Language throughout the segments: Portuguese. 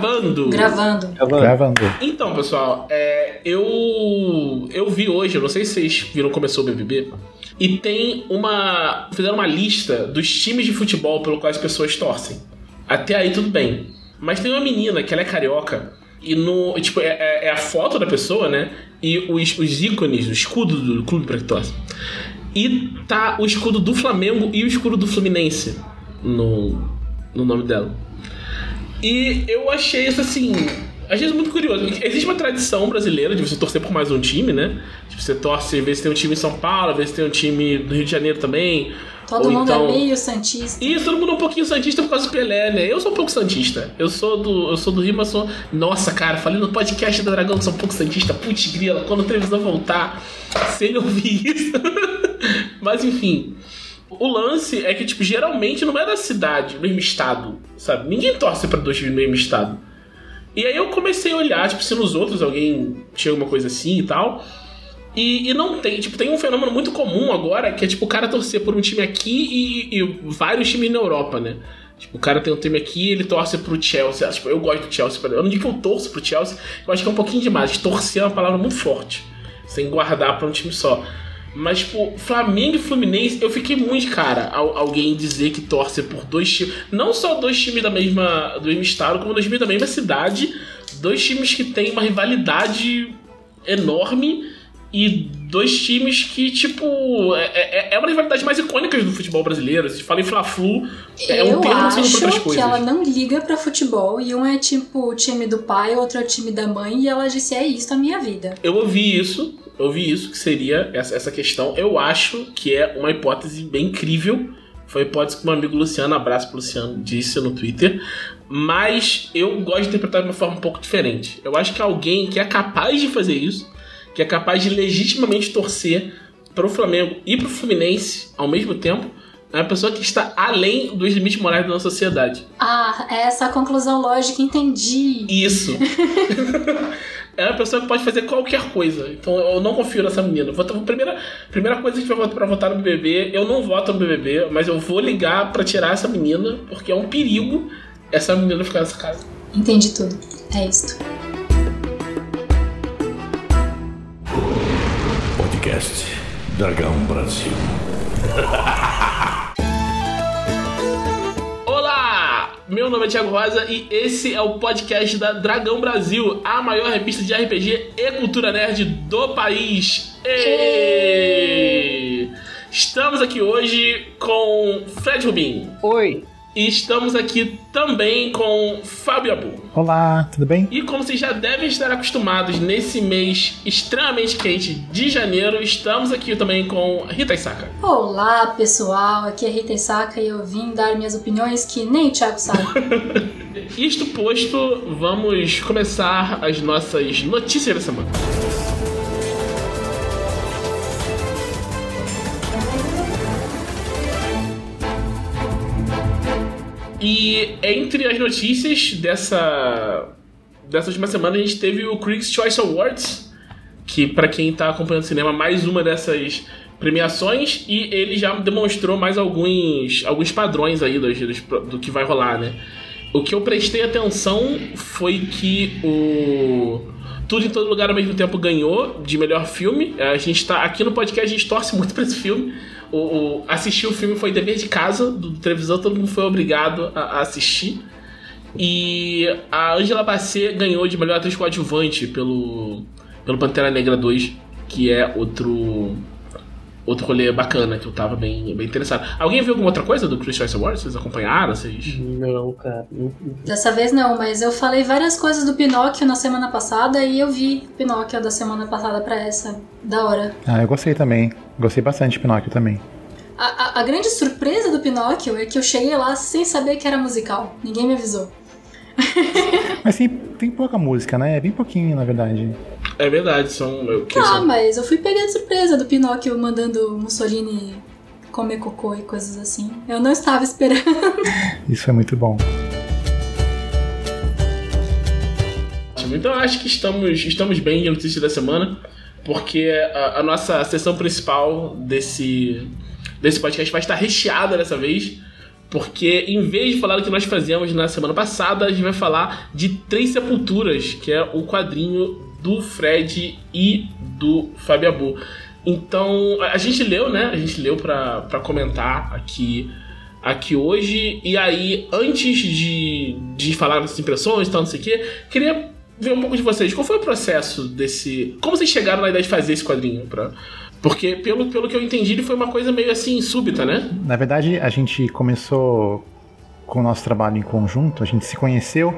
Gravando! Gravando. Gravando. Então, pessoal, é, eu eu vi hoje, eu não sei se vocês viram começou o BBB, e tem uma fizeram uma lista dos times de futebol pelo qual as pessoas torcem. Até aí tudo bem. Mas tem uma menina que ela é carioca e no tipo é, é- é a foto da pessoa, né? E os, os ícones, o escudo do clube para que torce. E tá o escudo do Flamengo e o escudo do Fluminense no, no nome dela. E eu achei isso assim. Às vezes muito curioso. Existe uma tradição brasileira de você torcer por mais um time, né? Tipo, você torce, às vezes tem um time em São Paulo, às vezes tem um time do Rio de Janeiro também. Todo Ou mundo então- é meio santista. Isso, todo mundo é um pouquinho santista por causa do Pelé, né? Eu sou um pouco santista. Eu sou do, eu sou do Rio, mas sou. Nossa, cara, falei no podcast da Dragão que sou um pouco santista. Putz, grila, quando o televisão voltar, se ele ouvir isso. mas enfim. O lance é que, tipo, geralmente não é da cidade, do mesmo estado, sabe? Ninguém torce pra dois times do mesmo estado. E aí eu comecei a olhar, tipo, se nos outros alguém tinha alguma coisa assim e tal. E, e não tem, tipo, tem um fenômeno muito comum agora, que é tipo o cara torcer por um time aqui e, e vários times na Europa, né? Tipo, o cara tem um time aqui ele torce pro Chelsea. Tipo, eu gosto do Chelsea. Eu não digo que eu torço pro Chelsea, eu acho que é um pouquinho demais. Torcer é uma palavra muito forte. Sem guardar pra um time só. Mas, tipo, Flamengo e Fluminense, eu fiquei muito, cara, al- alguém dizer que torce por dois times. Não só dois times da mesma, do mesmo estado, como dois times da mesma cidade. Dois times que têm uma rivalidade enorme. E dois times que, tipo, é, é, é uma rivalidade mais icônica do futebol brasileiro. Se fala em Fla-Flu, é um termo que acho outras que coisas. ela não liga pra futebol e um é tipo o time do pai, outro é o time da mãe e ela disse é isso a minha vida. Eu ouvi isso, eu ouvi isso, que seria essa, essa questão. Eu acho que é uma hipótese bem incrível. Foi a hipótese que meu amigo Luciano, abraço pro Luciano, disse no Twitter. Mas eu gosto de interpretar de uma forma um pouco diferente. Eu acho que alguém que é capaz de fazer isso, que é capaz de legitimamente torcer pro Flamengo e pro Fluminense ao mesmo tempo, é uma pessoa que está além dos limites morais da nossa sociedade. Ah, essa é a conclusão lógica, entendi. Isso. é uma pessoa que pode fazer qualquer coisa. Então eu não confio nessa menina. Vou, primeira, primeira coisa que a gente vai votar pra votar no BBB, eu não voto no BBB, mas eu vou ligar pra tirar essa menina, porque é um perigo essa menina ficar nessa casa. Entendi tudo. É isto. Podcast Dragão Brasil. Meu nome é Thiago Rosa e esse é o podcast da Dragão Brasil, a maior revista de RPG e cultura nerd do país. Êêêê! Estamos aqui hoje com Fred Rubin. Oi. E estamos aqui também com Fábio Abu. Olá, tudo bem? E como vocês já devem estar acostumados nesse mês extremamente quente de janeiro, estamos aqui também com Rita Isaka. Olá, pessoal. Aqui é Rita Isaka e eu vim dar minhas opiniões que nem o Thiago sabe. Isto posto, vamos começar as nossas notícias da semana. E entre as notícias dessa dessa última semana a gente teve o Critics' Choice Awards, que pra quem tá acompanhando o cinema, mais uma dessas premiações e ele já demonstrou mais alguns alguns padrões aí dos, dos- do que vai rolar, né? O que eu prestei atenção foi que o Tudo em Todo Lugar ao mesmo tempo ganhou de melhor filme. A gente tá aqui no podcast, a gente torce muito pra esse filme. O, o- assistir o filme foi dever de casa do, televisão, todo mundo foi obrigado a, a assistir. E a Angela Bassett ganhou de melhor atriz coadjuvante pelo, pelo Pantera Negra 2, que é outro outro rolê bacana que eu tava bem, bem interessado. Alguém viu alguma outra coisa do Chris Choice Awards? Vocês acompanharam? Vocês... Não, cara. Dessa vez não, mas eu falei várias coisas do Pinóquio na semana passada e eu vi Pinóquio da semana passada pra essa. Da hora. Ah, eu gostei também. Gostei bastante de Pinóquio também. A, a- a grande surpresa do Pinóquio é que eu cheguei lá sem saber que era musical. Ninguém me avisou. Mas tem, tem pouca música, né? É bem pouquinho, na verdade. É verdade, são. o que Ah, são? mas eu fui pegando surpresa do Pinóquio mandando Mussolini comer cocô e coisas assim. Eu não estava esperando. Isso é muito bom. Então eu acho que estamos, estamos bem de notícia da semana, porque a, a nossa sessão principal desse, desse podcast vai estar recheada dessa vez, Porque em vez de falar do que nós fazíamos na semana passada, a gente vai falar de Três Sepulturas, que é o quadrinho do Fred e do Fabiabu. Então, a gente leu, né? A gente leu pra comentar aqui, aqui hoje. E aí, antes de, de falar das impressões e tal, não sei o quê, queria ver um pouco de vocês. Qual foi o processo desse. Como vocês chegaram na ideia de fazer esse quadrinho? Pra... Porque, pelo, pelo que eu entendi, ele foi uma coisa meio assim, súbita, né? Na verdade, a gente começou com o nosso trabalho em conjunto, a gente se conheceu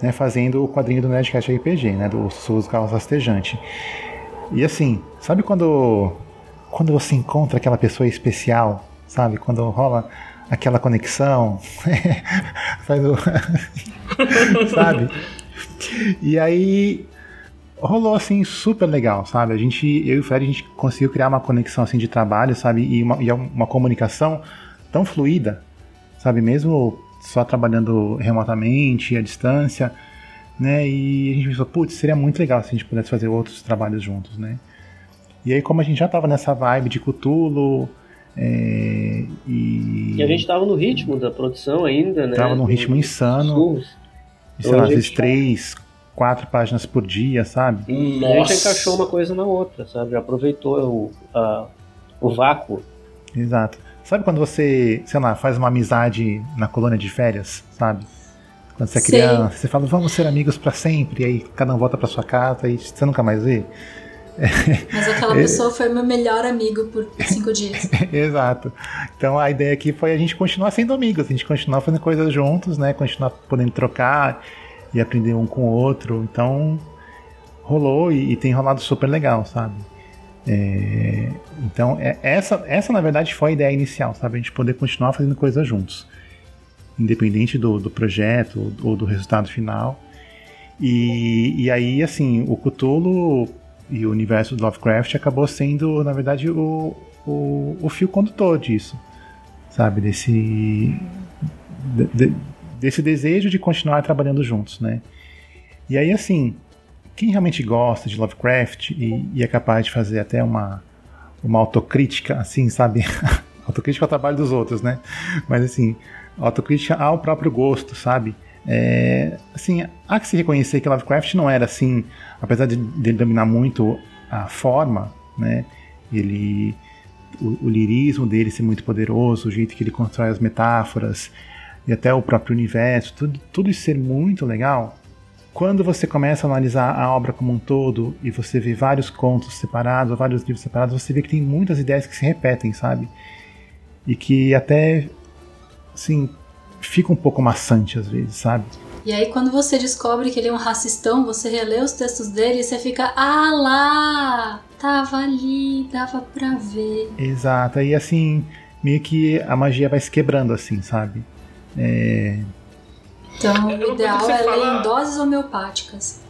né, fazendo o quadrinho do Nerdcast RPG, né, do Sus Carlos Rastejante. E assim, sabe quando quando você encontra aquela pessoa especial, sabe? Quando rola aquela conexão, faz o sabe? E aí rolou assim super legal, sabe? A gente, eu e o Fred, a gente conseguiu criar uma conexão assim de trabalho, sabe? E uma, e uma comunicação tão fluida, sabe? Mesmo só trabalhando remotamente, à distância, né? E a gente pensou, putz, seria muito legal se a gente pudesse fazer outros trabalhos juntos, né? E aí, como a gente já tava nessa vibe de Cthulhu, é, e... e... a gente tava no ritmo da produção ainda, né? Tava num ritmo insano. Sei lá, às vezes três, quatro páginas por dia, sabe? Nossa. A gente encaixou uma coisa na outra, sabe? Aproveitou o, a, o vácuo. Exato. Sabe quando você, sei lá, faz uma amizade na colônia de férias, sabe? Quando você é criança, você fala, vamos ser amigos para sempre, e aí cada um volta para sua casa e você nunca mais vê. Mas aquela pessoa foi meu melhor amigo por cinco dias. Exato. Então a ideia aqui foi a gente continuar sendo amigos, a gente continuar fazendo coisas juntos, né? Continuar podendo trocar e aprender um com o outro. Então rolou e, e tem rolado super legal, sabe? É, então é, essa, essa na verdade foi a ideia inicial, sabe? A gente poder continuar fazendo coisas juntos, independente do, do projeto ou do resultado final. E, e aí, assim, o Cthulhu e o universo do Lovecraft acabou sendo, na verdade, o, o, o fio condutor disso, sabe? Desse, de, de, desse desejo de continuar trabalhando juntos, né? E aí, assim, quem realmente gosta de Lovecraft e, e é capaz de fazer até uma, uma autocrítica, assim, sabe? autocrítica ao trabalho dos outros, né? Mas, assim, autocrítica ao próprio gosto, sabe? É, assim, há que se reconhecer que Lovecraft não era assim, apesar de, de dominar muito a forma, né? Ele, o, o, lirismo dele ser muito poderoso, o jeito que ele constrói as metáforas e até o próprio universo, tudo, tudo isso ser muito legal. Quando você começa a analisar a obra como um todo e você vê vários contos separados, ou vários livros separados, você vê que tem muitas ideias que se repetem, sabe? E que até, assim, fica um pouco maçante às vezes, sabe? E aí quando você descobre que ele é um racistão, você relê os textos dele e você fica, ah lá, tava ali, dava pra ver. Exato, e assim, meio que a magia vai se quebrando assim, sabe? É... Então, é o ideal é fala... ler em doses homeopáticas.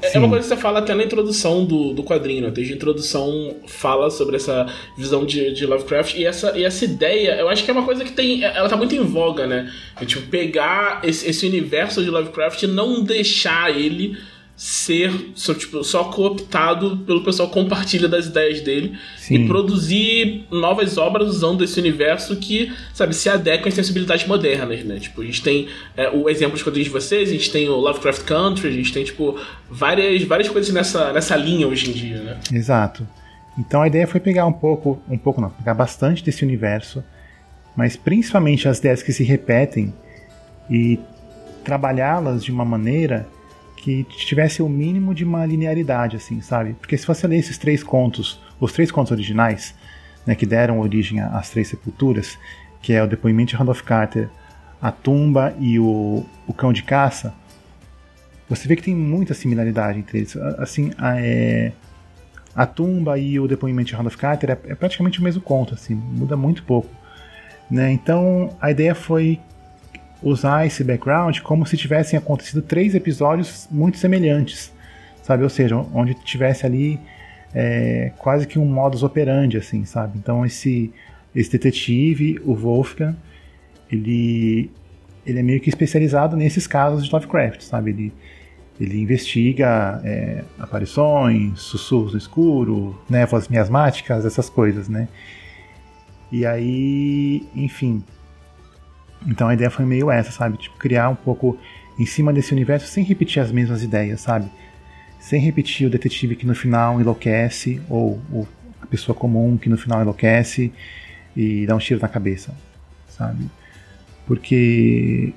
É, é uma coisa que você fala até na introdução do, do quadrinho, né? Desde a introdução fala sobre essa visão de, de Lovecraft e essa, e essa ideia, eu acho que é uma coisa que tem. Ela tá muito em voga, né? É, tipo, pegar esse, esse universo de Lovecraft e não deixar ele ser só, tipo, só cooptado pelo pessoal que compartilha das ideias dele Sim. e produzir novas obras usando esse universo que, sabe, se adequam às sensibilidades modernas, né? Tipo, a gente tem é, o exemplo de quadrinhos de vocês, a gente tem o Lovecraft Country, a gente tem, tipo, várias, várias coisas nessa, nessa linha hoje em dia, né? Exato. Então a ideia foi pegar um pouco, um pouco não, pegar bastante desse universo, mas principalmente as ideias que se repetem e trabalhá-las de uma maneira que tivesse o mínimo de uma linearidade, assim, sabe? Porque se você ler esses três contos, os três contos originais, né, que deram origem às três sepulturas, que é o depoimento de Randolph Carter, a tumba e o, o cão de caça, você vê que tem muita similaridade entre eles. Assim, a, é, a tumba e o depoimento de Randolph Carter é, é praticamente o mesmo conto, assim, muda muito pouco. Né? Então a ideia foi usar esse background como se tivessem acontecido três episódios muito semelhantes, sabe? Ou seja, onde tivesse ali é, quase que um modus operandi, assim, sabe? Então esse esse detetive, o Wolfgang, ele ele é meio que especializado nesses casos de Lovecraft, sabe? Ele ele investiga é, aparições, sussurros no escuro, névoas miasmáticas, essas coisas, né? E aí, enfim, Então a ideia foi meio essa, sabe? Tipo, criar um pouco em cima desse universo sem repetir as mesmas ideias, sabe? Sem repetir o detetive que no final enlouquece, ou, ou a pessoa comum que no final enlouquece e dá um tiro na cabeça, sabe? Porque,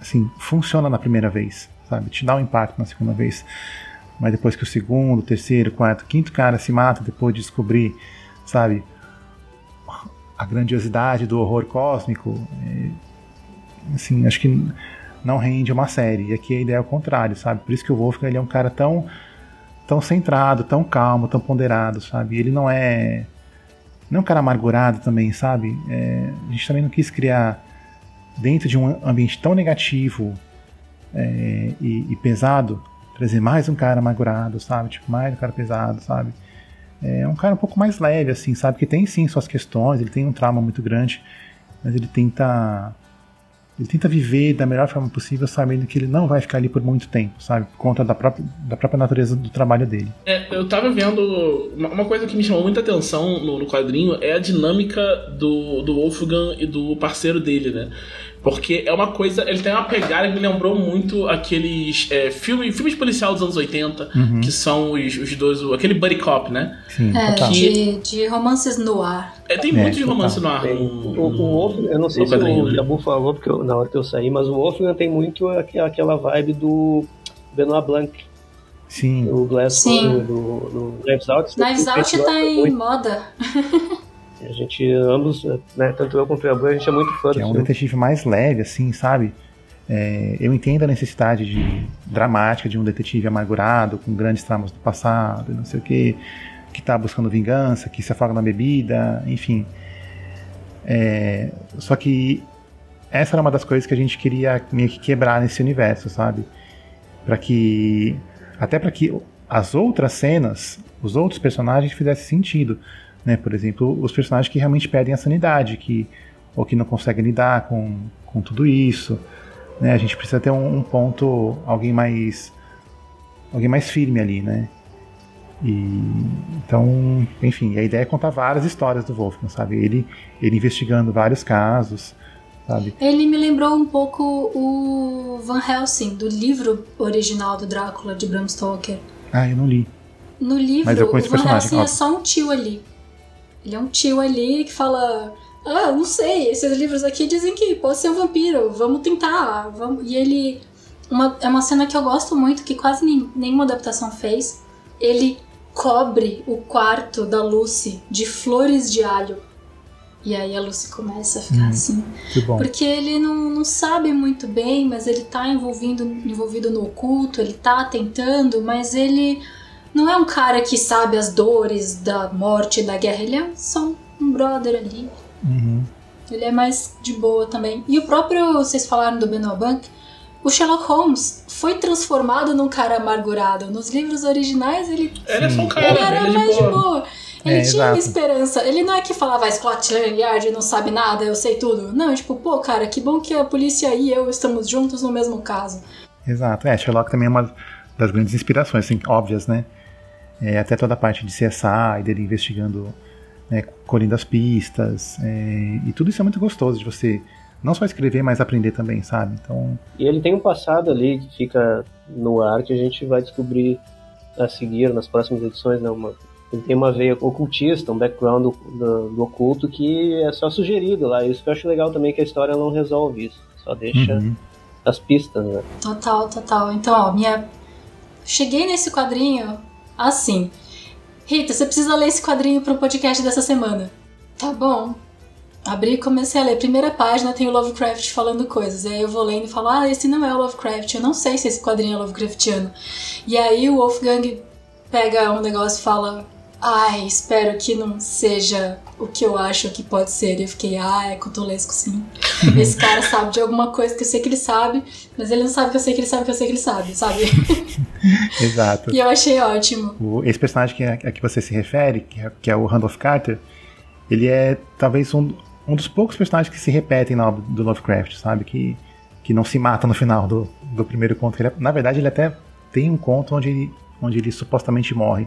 assim, funciona na primeira vez, sabe? Te dá um impacto na segunda vez. Mas depois que o segundo, terceiro, quarto, quinto cara se mata depois de descobrir, sabe? A grandiosidade do horror cósmico, assim, acho que não rende uma série. E aqui a ideia é o contrário, sabe? Por isso que o Wolfgang ele é um cara tão tão centrado, tão calmo, tão ponderado, sabe? Ele não é não é um cara amargurado também, sabe? É, a gente também não quis criar dentro de um ambiente tão negativo é, e, e, pesado trazer mais um cara amargurado, sabe? Tipo, mais um cara pesado, sabe? É um cara um pouco mais leve, assim, sabe? Que tem sim suas questões, ele tem um trauma muito grande, mas ele tenta ele tenta viver da melhor forma possível, sabendo que ele não vai ficar ali por muito tempo, sabe? Por conta da própria, da própria natureza do trabalho dele. É, eu tava vendo. Uma coisa que me chamou muita atenção no, no quadrinho é a dinâmica do, do Wolfgang e do parceiro dele, né? Porque é uma coisa. Ele tem uma pegada que me lembrou muito aqueles é, filmes, filmes policial dos anos 80, uhum. que são os, os dois. Aquele Buddy Cop, né? Sim, é, de, de, romances no ar. É, tem muito de romance no ar. No, o, o Wolf, eu não sei se o Jabu falou porque eu, na hora que eu saí, mas o Wolfgang tem muito aquela vibe do Benoit Blanc. Sim. O Glass Sim. do, do, do Knives Out. Knives Out tá em muito. moda. A gente, ambos, né, tanto eu quanto o Yabu, a gente é muito fã que É um detetive mais leve, assim, sabe? É, eu entendo a necessidade de dramática de um detetive amargurado, com grandes traumas do passado, não sei o que, que está buscando vingança, que se afoga na bebida, enfim. É, só que essa era uma das coisas que a gente queria meio que quebrar nesse universo, sabe? Para que até para que as outras cenas, os outros personagens fizessem sentido. Né? Por exemplo, os personagens que realmente perdem a sanidade, que, ou que não conseguem lidar com, com tudo isso. Né? A gente precisa ter um, um ponto, alguém mais alguém mais firme ali, né? E, então, enfim, a ideia é contar várias histórias do Wolfgang, sabe? Ele, ele investigando vários casos, sabe? Ele me lembrou um pouco o Van Helsing, do livro original do Drácula, de Bram Stoker. Ah, eu não li. No livro, o Van Helsing é só um tio ali. Ele é um tio ali que fala: Ah, não sei, esses livros aqui dizem que pode ser um vampiro, vamos tentar. Vamos... E ele. Uma, é uma cena que eu gosto muito, que quase nenhuma adaptação fez. Ele cobre o quarto da Lucy de flores de alho. E aí a Lucy começa a ficar hum, assim. Porque ele não, não sabe muito bem, mas ele tá envolvido, envolvido no oculto, ele tá tentando, mas ele não é um cara que sabe as dores da morte da guerra, ele é só um brother ali. Uhum. Ele é mais de boa também. E o próprio, vocês falaram do Benoit Bank, o Sherlock Holmes foi transformado num cara amargurado. Nos livros originais ele, ele, é só um cara, ele era ele mais de boa. De boa. Ele é, tinha exato. esperança. Ele não é que falava Scotland Yard não sabe nada, eu sei tudo. Não, tipo, pô, cara, que bom que a polícia e eu estamos juntos no mesmo caso. Exato. É, Sherlock também é uma das grandes inspirações, assim, óbvias, né? É, até toda a parte de CSI, dele investigando, né, colhendo as pistas, é, e tudo isso é muito gostoso de você não só escrever, mas aprender também, sabe? Então... E ele tem um passado ali que fica no ar que a gente vai descobrir a seguir nas próximas edições, né? Uma, ele tem uma veia ocultista, um background do, do, do, oculto que é só sugerido lá. Isso que eu acho legal também, que a história não resolve isso, só deixa uhum. as pistas, né? Total, total. Então, ó, minha... Cheguei nesse quadrinho assim: Rita, você precisa ler esse quadrinho para o podcast dessa semana. Tá bom. Abri e comecei a ler. Primeira página tem o Lovecraft falando coisas. E aí eu vou lendo e falo: Ah, esse não é o Lovecraft. Eu não sei se esse quadrinho é Lovecraftiano. E aí o Wolfgang pega um negócio e fala: Ai, espero que não seja o que eu acho que pode ser. E eu fiquei, ah, é cotolesco sim. Esse cara sabe de alguma coisa que eu sei que ele sabe, mas ele não sabe que eu sei que ele sabe que eu sei que ele sabe, sabe? Exato. E eu achei ótimo. O, esse personagem que, a, a que você se refere, que é, que é o Randolph Carter, ele é talvez um, um dos poucos personagens que se repetem na obra do Lovecraft, sabe? Que, que não se mata no final do, do primeiro conto. Ele, é, na verdade, ele até tem um conto onde ele, onde ele supostamente morre.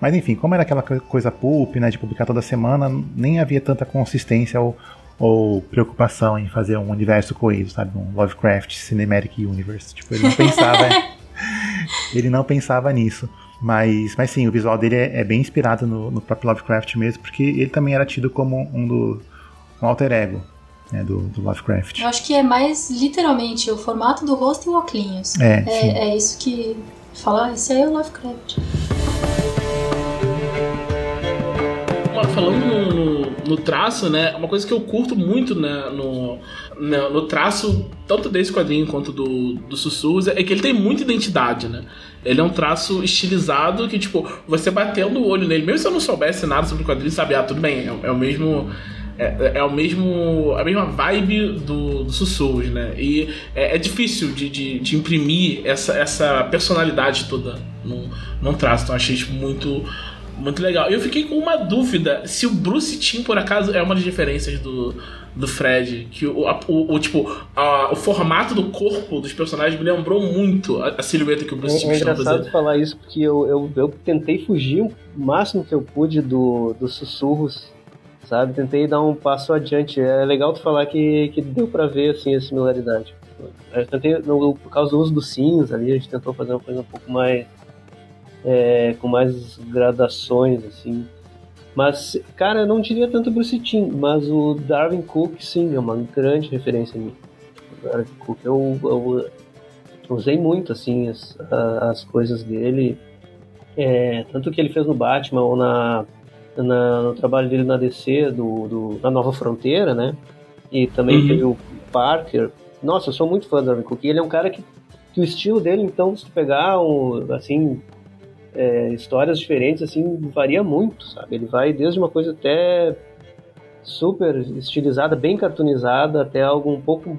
Mas enfim, como era aquela coisa pulp, né, de publicar toda semana, nem havia tanta consistência ou, ou preocupação em fazer um universo coeso, sabe? Um Lovecraft Cinematic Universe. Tipo, ele não pensava. ele não pensava nisso. Mas, mas sim, o visual dele é, é bem inspirado no, no, próprio Lovecraft mesmo, porque ele também era tido como um do um alter ego né, do, do, Lovecraft. Eu acho que é mais literalmente o formato do rosto e o óculos. É, é, é, isso que fala, ah, esse aí é o Lovecraft. Falando no, no, traço, né? Uma coisa que eu curto muito né, no, no, no traço, tanto desse quadrinho quanto do, do Sussurros, é que ele tem muita identidade, né? Ele é um traço estilizado que, tipo, você batendo o olho nele, mesmo se eu não soubesse nada sobre o quadrinho, sabe, ah, tudo bem, é, é o mesmo. É, é, o mesmo. a mesma vibe do, do Sussurros, né? E é, é difícil de, de, de, imprimir essa, essa personalidade toda num, num traço. Então achei isso muito muito legal. Eu fiquei com uma dúvida se o Bruce Timm, por acaso, é uma das diferenças do, do Fred. Que o, o, o tipo, a, o formato do corpo dos personagens me lembrou muito a, a silhueta que o Bruce é, Timm É engraçado falar isso, porque eu, eu, eu tentei fugir o máximo que eu pude do, dos sussurros, sabe? Tentei dar um passo adiante. É legal tu falar que, que deu pra ver, assim, a similaridade. Eu tentei, no, por causa do uso dos sinos ali, a gente tentou fazer uma coisa um pouco mais é, com mais gradações, assim. Mas, cara, eu não diria tanto Bruce Timm, mas o Darwin Cook, sim, é uma grande referência a mim. O Darwin Cook, eu, eu, eu usei muito, assim, as, as coisas dele, é, tanto que ele fez no Batman ou na, na, no trabalho dele na DC, do, do, na Nova Fronteira, né? E também uhum. teve o Parker. Nossa, eu sou muito fã do Darwin Cook. Ele é um cara que, que o estilo dele, então, se tu pegar, um, assim, é, histórias diferentes, assim, varia muito, sabe? Ele vai desde uma coisa até super estilizada, bem cartoonizada, até algo um pouco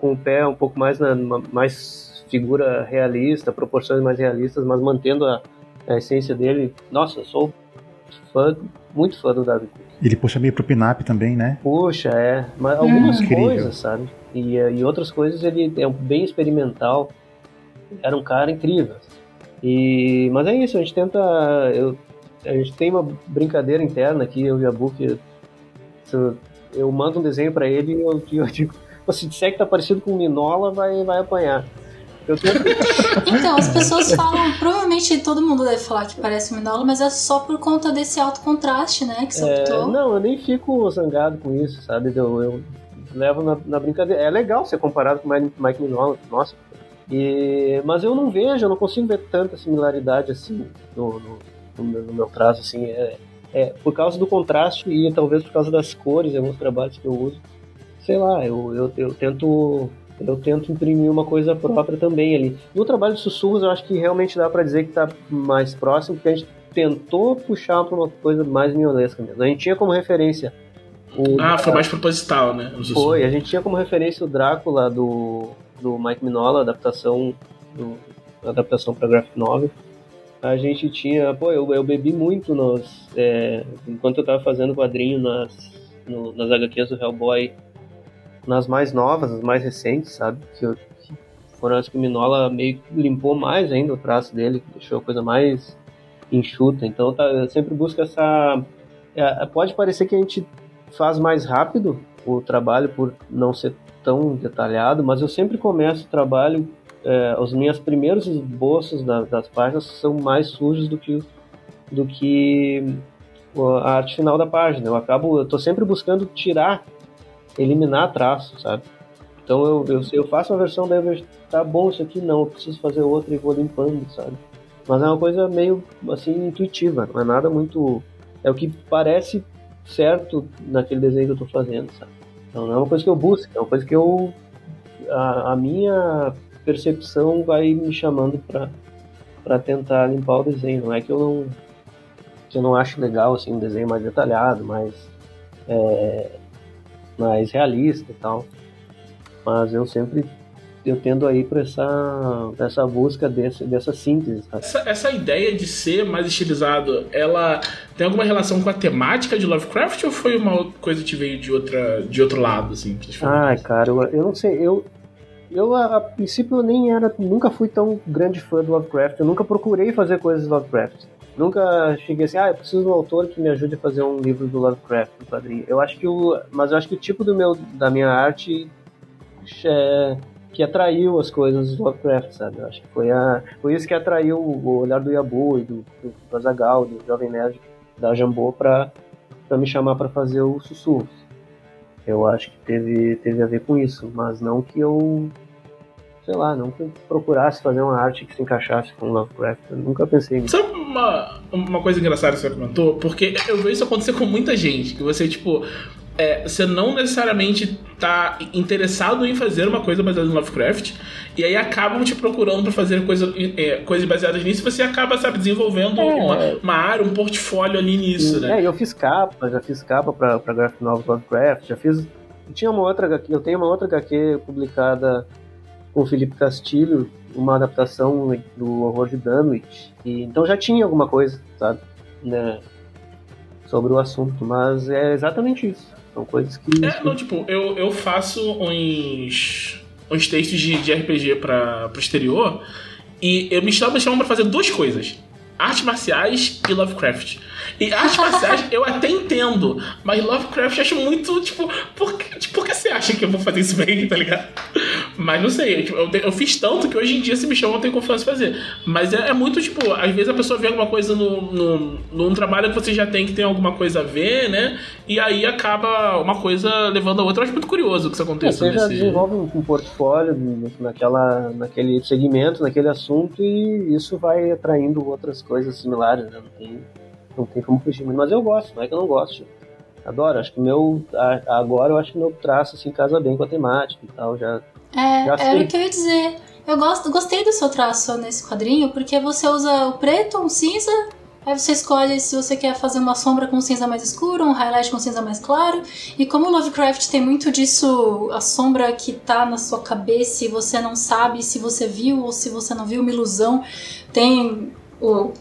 com o pé um pouco mais na mais figura realista, proporções mais realistas, mas mantendo a, a essência dele. Nossa, eu sou fã, muito fã do David Ele puxa meio pro pin-up também, né? Puxa, é. Mas algumas hum. coisas, sabe? E, e outras coisas ele é bem experimental. Era um cara incrível. E, mas é isso, a gente tenta. Eu, a gente tem uma brincadeira interna aqui, eu e a Book. Eu, eu mando um desenho para ele e eu, eu digo: se disser que tá parecido com Minola, vai, vai apanhar. então, as pessoas falam, provavelmente todo mundo deve falar que parece Minola, mas é só por conta desse alto contraste, né, que você é, optou. Não, eu nem fico zangado com isso, sabe? Eu, eu levo na, na, brincadeira. É legal ser comparado com Mike, Mike Minola, nossa, e, mas eu não vejo, eu não consigo ver tanta similaridade assim no, no, no, no meu traço, assim, é, é, por causa do contraste e talvez por causa das cores em alguns trabalhos que eu uso. Sei lá, eu, eu, eu tento eu tento imprimir uma coisa própria também ali. No trabalho de sussurros, eu acho que realmente dá para dizer que está mais próximo, porque a gente tentou puxar para uma coisa mais miolesca mesmo. A gente tinha como referência o, ah, foi mais proposital, né? Foi, a gente tinha como referência o Drácula do do Mike Minola, adaptação do, adaptação para graphic novel. A gente tinha, pô, eu, eu bebi muito nos, é, enquanto eu tava fazendo quadrinho nas, no, nas HQs do Hellboy, nas mais novas, as mais recentes, sabe? Que, eu, que foram as que o Minola meio que limpou mais ainda o traço dele, deixou a coisa mais enxuta. Então tá, eu sempre busco essa. É, pode parecer que a gente faz mais rápido o trabalho por não ser tão detalhado, mas eu sempre começo o trabalho, é, os meus primeiros esboços da, das páginas são mais sujos do que, do que a arte final da página. Eu acabo, eu tô sempre buscando tirar, eliminar traço, sabe? Então eu, eu, eu faço uma versão, daí eu vejo, tá bom isso aqui, não, eu preciso fazer outra e vou limpando, sabe? Mas é uma coisa meio, assim, intuitiva, não é nada muito... É o que parece certo naquele desenho que eu tô fazendo, sabe? Então não é uma coisa que eu busco, é uma coisa que eu. A, a minha percepção vai me chamando para tentar limpar o desenho. Não é que eu não. que eu não acho legal assim, um desenho mais detalhado, mais. É, mais realista e tal. Mas eu sempre eu tendo aí para essa, essa busca desse, dessa síntese. Essa, essa ideia de ser mais estilizado, ela tem alguma relação com a temática de Lovecraft ou foi uma coisa que veio de, outra, de outro lado? Assim, Ai, cara, eu, eu não sei. Eu, eu a, a, princípio eu nem era, nunca fui tão grande fã do Lovecraft. Eu nunca procurei fazer coisas de Lovecraft. Nunca cheguei assim, ah, eu preciso de um autor que me ajude a fazer um livro do Lovecraft, um quadrinho. Eu acho que o, mas eu acho que o tipo do meu, da minha arte é, que atraiu as coisas do Lovecraft, sabe? Eu acho que foi, a, foi isso que atraiu o olhar do Yabu e do, do, do do Jovem Nerd, da Jambô, para me chamar para fazer o Sussurros. Eu acho que teve, teve a ver com isso, mas não que eu sei lá, não procurasse fazer uma arte que se encaixasse com Lovecraft. Eu nunca pensei nisso. Sabe uma, uma coisa engraçada que você comentou? Porque eu vejo isso acontecer com muita gente. Que você, tipo, é, você não necessariamente tá interessado em fazer uma coisa baseada em Lovecraft, e aí acabam te procurando para fazer coisa, é, coisas baseadas nisso, e você acaba, sabe, desenvolvendo é. uma, uma, área, um portfólio ali nisso, né? É, eu fiz capa, já fiz capa pra, pra Graphic Novel Lovecraft, já fiz... Tinha uma outra eu tenho uma outra HQ publicada com o Felipe Castilho, uma adaptação do horror de Dunwich. E, então já tinha alguma coisa, sabe? Né, sobre o assunto, mas é exatamente isso. São coisas que. É, não, tipo, eu, eu faço uns, uns textos de, de RPG para o exterior e eu me chamo, me chamam fazer duas coisas: artes marciais e Lovecraft. E artes marciais eu até entendo, mas Lovecraft eu acho muito, tipo, por que, tipo, por que você acha que eu vou fazer isso bem, tá ligado? Mas não sei, tipo, eu, eu, fiz tanto que hoje em dia se me chamam eu tenho confiança em fazer. Mas é, é, muito, tipo, às vezes a pessoa vê alguma coisa no, no, num trabalho que você já tem que tem alguma coisa a ver, né? E aí acaba uma coisa levando a outra. Eu acho muito curioso que isso aconteça. É, você já desenvolve um, um portfólio naquela, naquele segmento, naquele assunto, e isso vai atraindo outras coisas similares, né? Não tem não tem como fugir. Mas eu gosto, não é que eu não gosto. Adoro, acho que meu. Agora eu acho que meu traço assim casa bem com a temática e tal. Já, é, já era o que eu ia dizer. Eu gosto, gostei do seu traço nesse quadrinho, porque você usa o preto, um cinza, aí você escolhe se você quer fazer uma sombra com cinza mais escuro, um highlight com cinza mais claro. E como o Lovecraft tem muito disso, a sombra que tá na sua cabeça e você não sabe se você viu ou se você não viu, uma ilusão. Tem o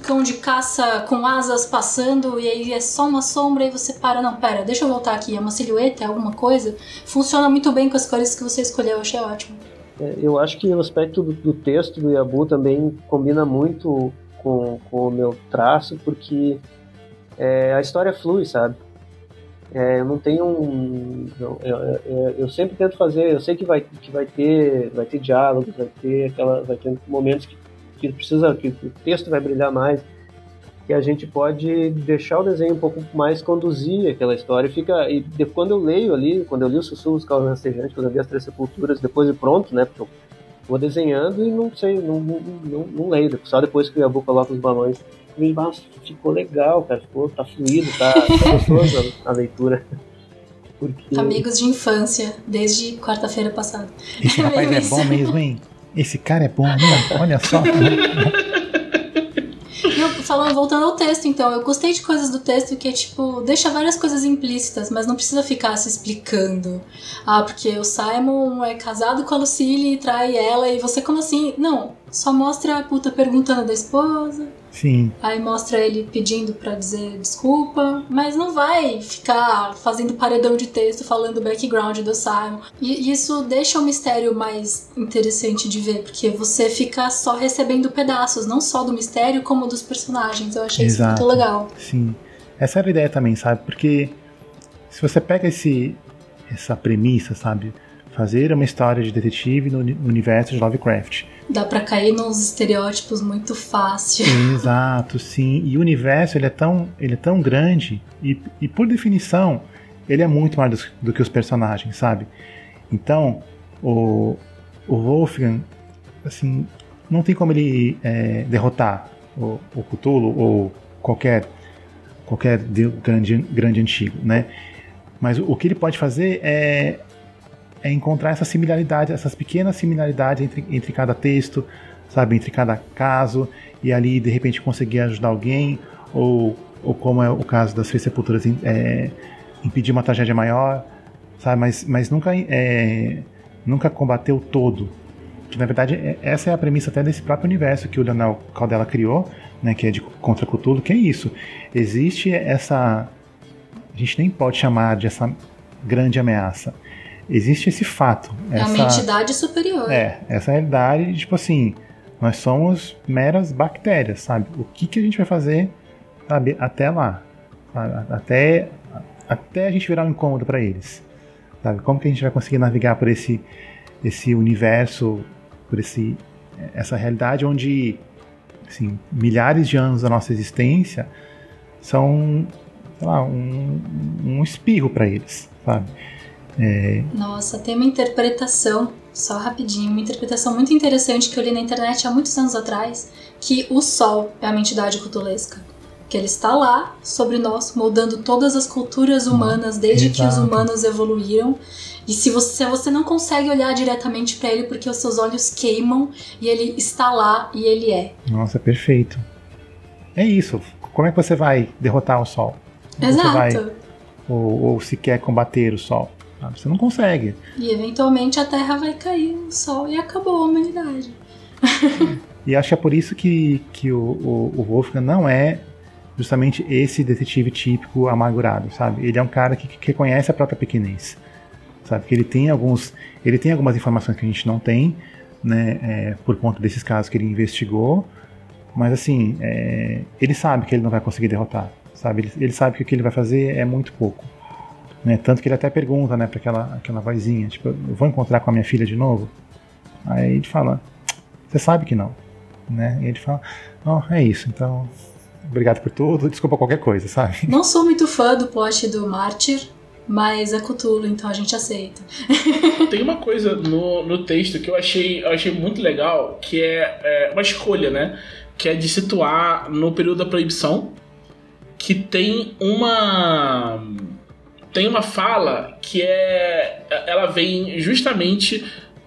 cão de caça com asas passando e aí é só uma sombra e você para, não, pera, deixa eu voltar aqui, é uma silhueta, é alguma coisa. Funciona muito bem com as cores que você escolheu, achei ótimo. É, eu acho que o aspecto do, do, texto do Yabu também combina muito com, com o meu traço, porque é, a história flui, sabe? É, eu não tenho um. Eu, eu, eu, sempre tento fazer, eu sei que vai, que vai ter vai ter diálogos, vai ter aquela, vai ter momentos que que precisa que o texto vai brilhar mais que a gente pode deixar o desenho um pouco mais conduzir aquela história. Fica e de, quando eu leio ali, quando eu li o Sussurros Caos Rastejantes, quando eu vi as Três Sepulturas, depois de pronto, né? Porque eu vou desenhando e não sei, não, não, não, não leio. Só depois que o Yabu coloca os balões. E, nossa, ficou legal, cara. Ficou, tá fluido, tá, tá gostoso a, a leitura. Porque... Amigos de infância, desde quarta-feira passada. Esse rapaz é bom mesmo, hein? Esse cara é bom, né? olha só. falando, voltando ao texto, então, eu gostei de coisas do texto que é tipo, deixa várias coisas implícitas, mas não precisa ficar se explicando. Ah, porque o Simon é casado com a Lucille e trai ela, e você como assim? Não, só mostra a puta perguntando da esposa, Sim. Aí mostra ele pedindo para dizer desculpa, mas não vai ficar fazendo paredão de texto falando o background do Simon. E isso deixa o mistério mais interessante de ver, porque você fica só recebendo pedaços, não só do mistério, como dos personagens. Eu achei Exato. isso muito legal. Sim. Essa era a ideia também, sabe? Porque se você pega esse, essa premissa, sabe? Fazer uma história de detetive no universo de Lovecraft Dá para cair nos estereótipos muito fácil. Exato, sim. E o universo ele é tão, ele é tão grande e, e por definição ele é muito mais do, do que os personagens, sabe? Então o, o Wolfgang, assim, não tem como ele é, derrotar o, o Cthulhu ou qualquer qualquer grande, grande antigo, né? Mas o, o que ele pode fazer é é encontrar essa similaridade, essas pequenas similaridades entre, entre cada texto, sabe, entre cada caso, e ali de repente conseguir ajudar alguém, ou, ou como é o caso das Três Sepulturas, é, impedir uma tragédia maior, sabe, mas, mas nunca, é, nunca combateu todo. Que na verdade é, essa é a premissa até desse próprio universo que o Leonel Caldela criou, né, que é de contra Cthulhu, que é isso. Existe essa. A gente nem pode chamar de essa grande ameaça existe esse fato. É essa, uma entidade superior. É, essa realidade, tipo assim, Nós somos meras bactérias, sabe? O que, que a gente vai fazer, sabe, até lá? Sabe? Até, até a gente virar um incômodo para eles. Sabe? Como que a gente vai conseguir navegar por esse, esse universo, por esse, essa realidade onde assim, milhares de anos da nossa existência são sei lá, um, um espirro para eles, sabe? É... Nossa, tem uma interpretação, só rapidinho, uma interpretação muito interessante que eu li na internet há muitos anos atrás, que o Sol é uma entidade cutulesca. Que ele está lá, sobre nós, moldando todas as culturas humanas desde Exato. que os humanos evoluíram. E se você, você não consegue olhar diretamente para ele porque os seus olhos queimam e ele está lá e ele é. Nossa, perfeito. É isso. Como é que você vai derrotar o Sol? Exato. Você vai, ou, ou se quer combater o Sol? Você não consegue. E eventualmente a Terra vai cair no Sol e acabou a humanidade. e acho que é por isso que, que o, o, o Wolfgang não é justamente esse detetive típico amargurado, sabe? Ele é um cara que, que reconhece a própria pequenez, sabe? Que ele tem alguns, ele tem algumas informações que a gente não tem, né? É, por conta desses casos que ele investigou, mas assim, é, ele sabe que ele não vai conseguir derrotar, sabe? Ele, ele sabe que o que ele vai fazer é muito pouco. Né? Tanto que ele até pergunta, né, para aquela, aquela vozinha, tipo, eu vou encontrar com a minha filha de novo? Aí ele fala, você sabe que não, né? E ele fala, não, é isso, então, obrigado por tudo, desculpa qualquer coisa, sabe? Não sou muito fã do plot do Mártir, mas é Cthulhu, então a gente aceita. Tem uma coisa no, no texto que eu achei, eu achei muito legal, que é, é uma escolha, né? Que é de situar no período da proibição, que tem uma tem uma fala que é. Ela vem justamente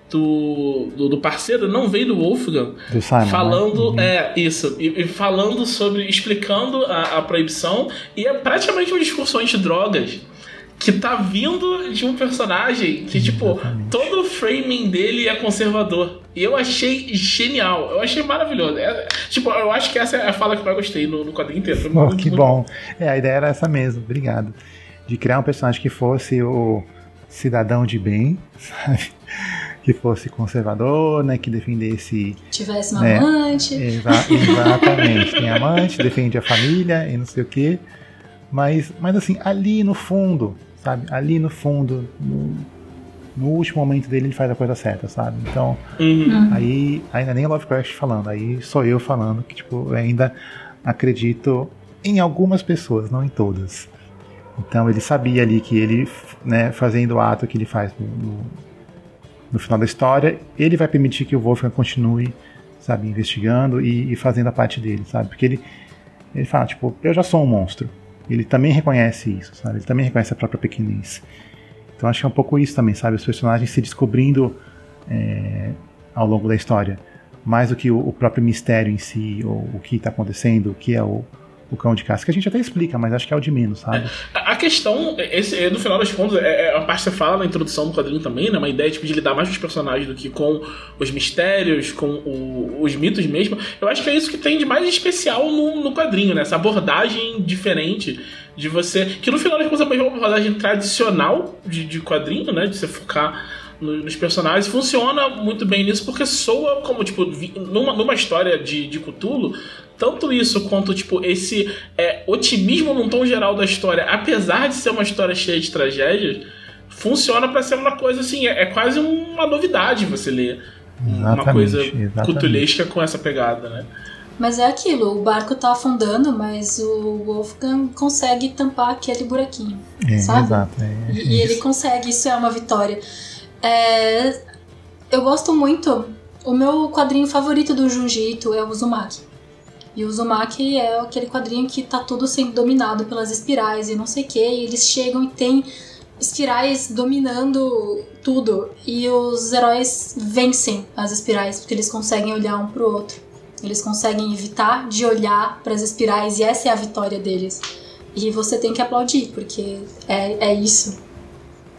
do, do, do, parceiro, não veio do Wolfgang, do Simon, né? falando, né? é, isso, e, e, falando sobre, explicando a, a, proibição, e é praticamente um discurso anti-drogas, que tá vindo de um personagem que, tipo, todo o framing dele é conservador. E eu achei genial, eu achei maravilhoso. É, tipo, eu acho que essa é a fala que eu mais gostei no, no quadrinho inteiro. Oh, muito, que muito bom. bom. É, a ideia era essa mesmo, obrigado de criar um personagem que fosse o cidadão de bem, sabe? Que fosse conservador, né? Que defendesse. Tivesse uma né? amante. Exa exatamente. Tem amante, defende a família e não sei o quê. Mas, mas assim, ali no fundo, sabe? Ali no fundo, no, no último momento dele, ele faz a coisa certa, sabe? Então, uhum. aí, ainda nem Lovecraft falando, aí sou eu falando que, tipo, eu ainda acredito em algumas pessoas, não em todas. Então ele sabia ali que ele, né, fazendo o ato que ele faz no, no, final da história, ele vai permitir que o Wolfgang continue, sabe, investigando e, e, fazendo a parte dele, sabe? Porque ele, ele fala, tipo, eu já sou um monstro. Ele também reconhece isso, sabe? Ele também reconhece a própria pequenez. Então acho que é um pouco isso também, sabe? Os personagens se descobrindo é, ao longo da história. Mais do que o, o próprio mistério em si, ou o que está acontecendo, o que é o, o cão de caça, que a gente até explica, mas acho que é o de menos, sabe? É, a questão, esse, no final das contas, é, é a parte que você fala na introdução do quadrinho também, né? Uma ideia tipo, de lidar mais com os personagens do que com os mistérios, com o, os mitos mesmo. Eu acho que é isso que tem de mais especial no, no quadrinho, né? Essa abordagem diferente de você. Que no final das contas é uma abordagem tradicional de, de quadrinho, né? De você focar nos personagens funciona muito bem nisso porque soa como tipo numa, numa história de, de Cthulhu tanto isso quanto, tipo, esse é, otimismo num tom geral da história, apesar de ser uma história cheia de tragédias, funciona para ser uma coisa assim, é, é, quase uma novidade você ler exatamente, uma coisa cutulesca com essa pegada, né? Mas é aquilo, o barco tá afundando, mas o Wolfgang consegue tampar aquele buraquinho, é, sabe? Exato, é, e, e ele consegue, isso é uma vitória. É, eu gosto muito, o meu quadrinho favorito do Ito é o Uzumaki. E o Uzumaki é aquele quadrinho que tá tudo sendo dominado pelas espirais e não sei o que, e eles chegam e tem espirais dominando tudo. E os heróis vencem as espirais, porque eles conseguem olhar um pro outro. Eles conseguem evitar de olhar para as espirais, e essa é a vitória deles. E você tem que aplaudir, porque é, é isso.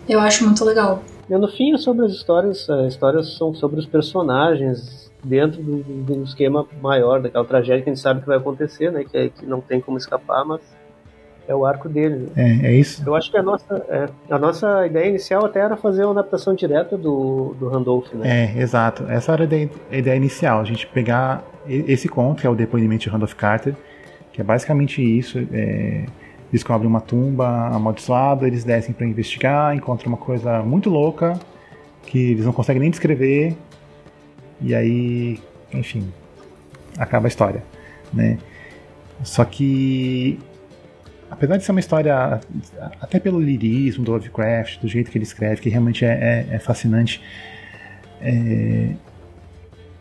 Eu acho muito legal. E no fim é sobre as histórias, as histórias são sobre os personagens, dentro do, do, esquema maior, daquela tragédia que a gente sabe que vai acontecer, né? Que, é, que não tem como escapar, mas é o arco dele. É, é isso. Eu acho que a nossa, é, a nossa ideia inicial até era fazer uma adaptação direta do, do Randolph, né? É, exato. Essa era a ideia, a ideia inicial, a gente pegar esse conto, que é o depoimento de Randolph Carter, que é basicamente isso. É, descobrem uma tumba amaldiçoada, eles descem para investigar, encontram uma coisa muito louca que eles não conseguem nem descrever, e aí, enfim, acaba a história, né? Só que apesar de ser uma história até pelo lirismo do Lovecraft, do jeito que ele escreve, que realmente é, é, é fascinante, é,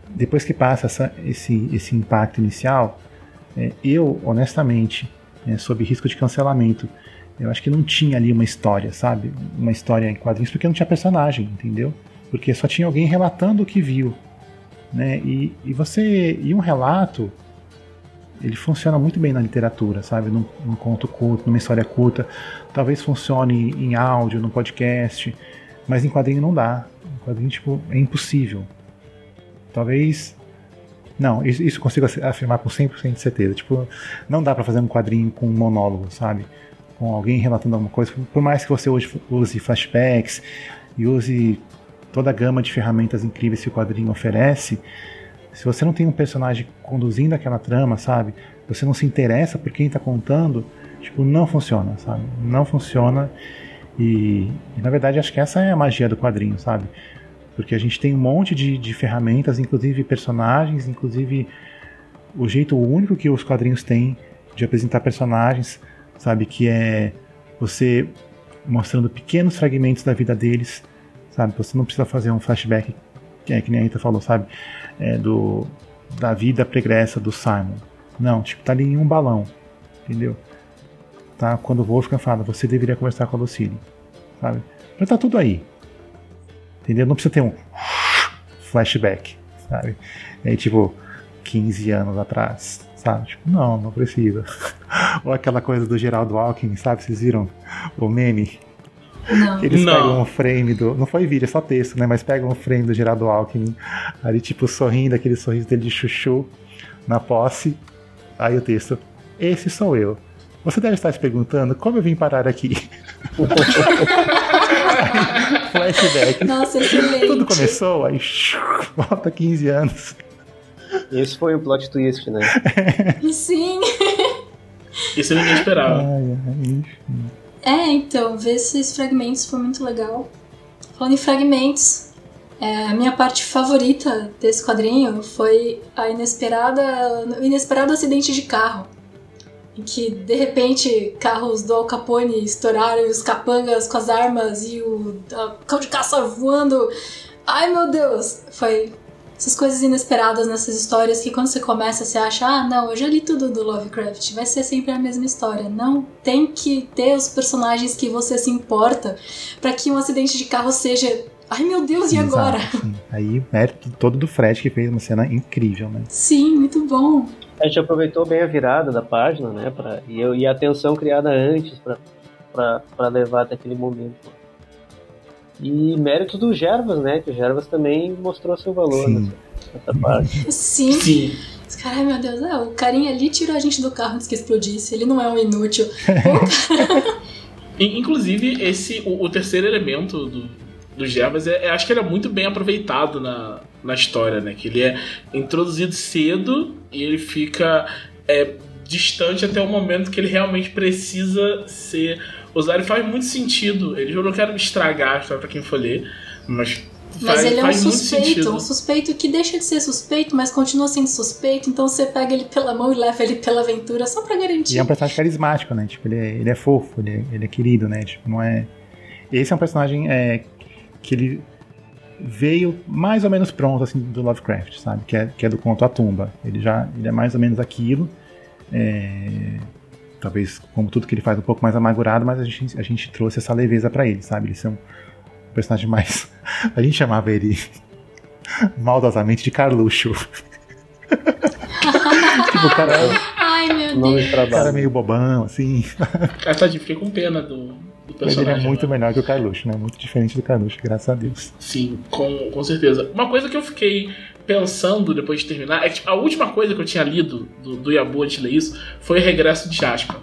depois que passa essa, esse, esse impacto inicial, é, eu honestamente, é, sob risco de cancelamento, eu acho que não tinha ali uma história, sabe? Uma história em quadrinhos, porque não tinha personagem, entendeu? Porque só tinha alguém relatando o que viu. Né? E, e você. E um relato, ele funciona muito bem na literatura, sabe? Num, num conto curto, numa história curta. Talvez funcione em áudio, no podcast, mas em quadrinho não dá. Em quadrinho, tipo, é impossível. Talvez não, isso, isso consigo afirmar com 100% de certeza. Tipo, não dá para fazer um quadrinho com um monólogo, sabe? Com alguém relatando alguma coisa. Por mais que você hoje use flashbacks e use toda a gama de ferramentas incríveis que o quadrinho oferece, se você não tem um personagem conduzindo aquela trama, sabe? Você não se interessa por quem está contando, tipo, não funciona, sabe? Não funciona. E, e, na verdade acho que essa é a magia do quadrinho, sabe? Porque a gente tem um monte de, de ferramentas, inclusive personagens, inclusive o jeito único que os quadrinhos têm de apresentar personagens, sabe? Que é você mostrando pequenos fragmentos da vida deles, sabe? Você não precisa fazer um flashback, que é que nem a Rita falou, sabe? É, do, da vida pregressa do Simon. Não, tipo, tá ali em um balão, entendeu? Tá? Quando o Wolfgang fala, você deveria conversar com a Lucille, sabe? Já tá tudo aí, Entendeu? Não precisa ter um flashback, sabe? É tipo 15 anos atrás, sabe? Tipo, não, não precisa. Ou aquela coisa do Geraldo Alckmin, sabe? Vocês viram o meme? Não. Eles não. pegam um frame do. Não foi vídeo, é só texto, né? Mas pegam um frame do Geraldo Alckmin, ali, tipo, sorrindo, aquele sorriso dele de chuchu na posse. Aí o texto: Esse sou eu. Você deve estar se perguntando como eu vim parar aqui. flashback. Nossa, excelente. Tudo começou, aí volta 15 anos. Esse foi o plot twist, né? Sim. Isso ninguém esperava. Ai, ai, é, então, ver esses fragmentos foi muito legal. Falando em fragmentos, é, a minha parte favorita desse quadrinho foi a inesperada, o inesperado acidente de carro em que de repente carros do Al Capone estouraram e os capangas com as armas e o cão de caça voando. Ai meu Deus! Foi essas coisas inesperadas nessas histórias que quando você começa você acha, ah não, eu já li tudo do Lovecraft, vai ser sempre a mesma história. Não, tem que ter os personagens que você se importa para que um acidente de carro seja Ai meu Deus, e Exato, agora? Sim. Aí, mérito todo do Fred que fez uma cena incrível, né? Sim, muito bom. A gente aproveitou bem a virada da página, né? Pra, e, e a tensão criada antes para levar até aquele momento. E mérito do Gervas, né? Que o Gervas também mostrou seu valor Sim. nessa, nessa parte. Sim. Sim. Caralho, meu Deus, é, o carinha ali tirou a gente do carro antes que explodisse. Ele não é um inútil. Inclusive, esse o, o, terceiro elemento do, do Gervas, é, é, acho que ele é muito bem aproveitado na, na história, né? Que ele é introduzido cedo e ele fica é, distante até o momento que ele realmente precisa ser E faz muito sentido. Eu não quero estragar a história pra quem for ler, mas mas ele é um suspeito, um suspeito que deixa de ser suspeito, mas continua sendo suspeito, então você pega ele pela mão e leva ele pela aventura só pra garantir. E é um personagem carismático, né? Tipo, ele é, ele é fofo, ele é, ele é querido, né? Tipo, não é. Esse é um personagem é, que ele veio mais ou menos pronto assim do Lovecraft, sabe? Que é, que é do conto A Tumba. Ele já ele é mais ou menos aquilo. É, talvez como tudo que ele faz um pouco mais amargurado, mas a gente, a gente trouxe essa leveza para ele, sabe? Ele é um personagem mais a gente chamava ele maldosamente de Carluxo. tipo, o cara, Ai, meu Deus. cara meio bobão, assim. Cara, tá de fiquei com pena do, mas ele é muito né? melhor que o Carluxo, né? Muito diferente do Carluxo, graças a Deus. Sim, com, com certeza. Uma coisa que eu fiquei pensando depois de terminar é que tipo, a última coisa que eu tinha lido do, do Yabu antes de ler isso foi o Regresso de Jasper.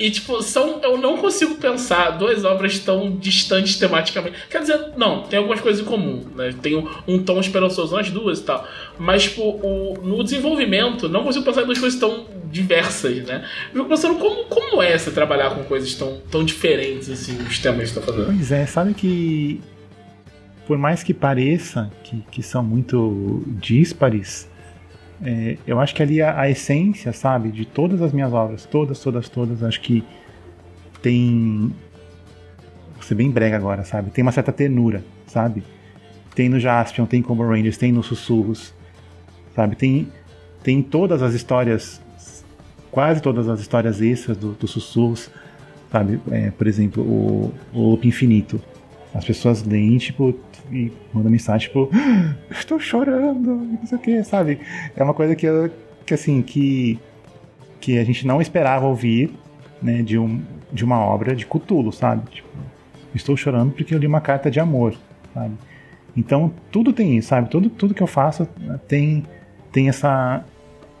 E, tipo, são. Eu não consigo pensar duas obras tão distantes tematicamente. Quer dizer, não, tem algumas coisas em comum, né? Tem um, um tom esperançoso nas duas e tal. Mas, tipo, o, no desenvolvimento, não consigo pensar em duas coisas tão diversas, né? Eu fico pensando como, como é você trabalhar com coisas tão, tão diferentes, assim, os temas que você tá fazendo. Pois é, sabe que. Por mais que pareça que, que são muito díspares, é, eu acho que ali a, a, essência, sabe, de todas as minhas obras, todas, todas, todas, acho que tem. Vou ser bem brega agora, sabe? Tem uma certa tenura, sabe? Tem no Jaspion, tem como Rangers, tem nos Sussurros, sabe? Tem, tem todas as histórias, quase todas as histórias extras dos do Sussurros, sabe? É, por exemplo, o, o Loop Infinito. As pessoas leem, tipo, e manda mensagem, tipo, ah, estou chorando, não sei o que, sabe? É uma coisa que, que assim, que, que a gente não esperava ouvir, né, de, um, de uma obra de Cthulhu, sabe? Tipo, estou chorando porque eu li uma carta de amor, sabe? Então, tudo tem isso, sabe? Tudo, tudo que eu faço tem, tem essa,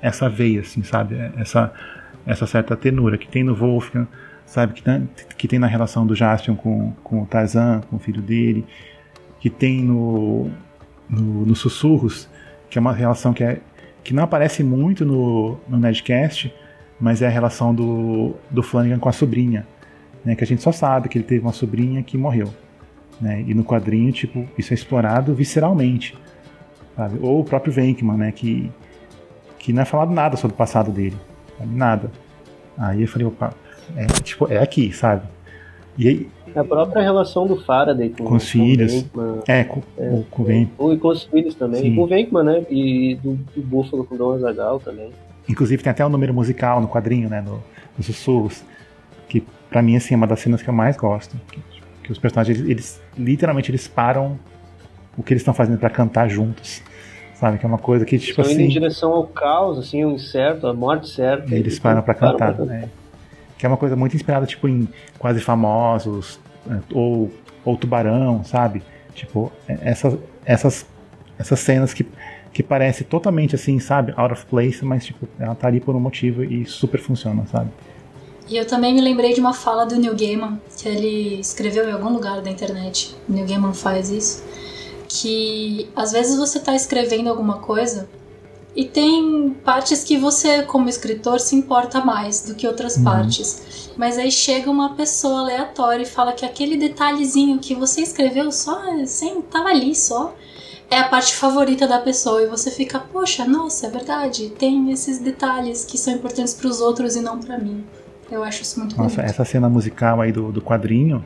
essa veia, assim, sabe? Essa, essa certa tenura que tem no Wolfgang, sabe? Que, que tem na relação do Jaspion com, com o Tarzan, com o filho dele, que tem no, no, no, Sussurros, que é uma relação que, é, que não aparece muito no, no Nerdcast, mas é a relação do, do Flanagan com a sobrinha, né, que a gente só sabe que ele teve uma sobrinha que morreu. Né, e no quadrinho, tipo, isso é explorado visceralmente. Sabe? Ou o próprio Venkman, né, que, que não é falado nada sobre o passado dele. Sabe? Nada. Aí eu falei, opa, é, tipo, é aqui, sabe? E a própria relação do Faraday com, com os filhos. Venkman, é, com, é, com o Venkman. E com os filhos também. Sim. E com o Venkman, né? E do, do Buffalo com o Don Azagal também. Inclusive tem até um número musical no quadrinho, né? No, nos sussurros. Que pra mim, assim, é uma das cenas que eu mais gosto. Que, que os personagens, eles, eles, literalmente, eles param o que eles estão fazendo para cantar juntos. Sabe? Que é uma coisa que, tipo Estão assim. Indo em direção ao caos, assim, o incerto, a morte certa. Eles, eles param para cantar, pra né? Que é uma coisa muito inspirada, tipo, em quase famosos, é, ou, ou tubarão, sabe? Tipo, é, essas, essas, essas cenas que, que parece totalmente assim, sabe? Out of place, mas tipo, ela tá ali por um motivo e super funciona, sabe? E eu também me lembrei de uma fala do Neil Gaiman, que ele escreveu em algum lugar da internet. O Neil Gaiman faz isso. Que às vezes você tá escrevendo alguma coisa e tem partes que você, como escritor, se importa mais do que outras uhum. partes. Mas aí chega uma pessoa aleatória e fala que aquele detalhezinho que você escreveu só, assim, tava ali só, é a parte favorita da pessoa. E você fica, poxa, nossa, é verdade, tem esses detalhes que são importantes para os outros e não para mim. Eu acho isso muito Nossa, bonito. essa cena musical aí do, do quadrinho,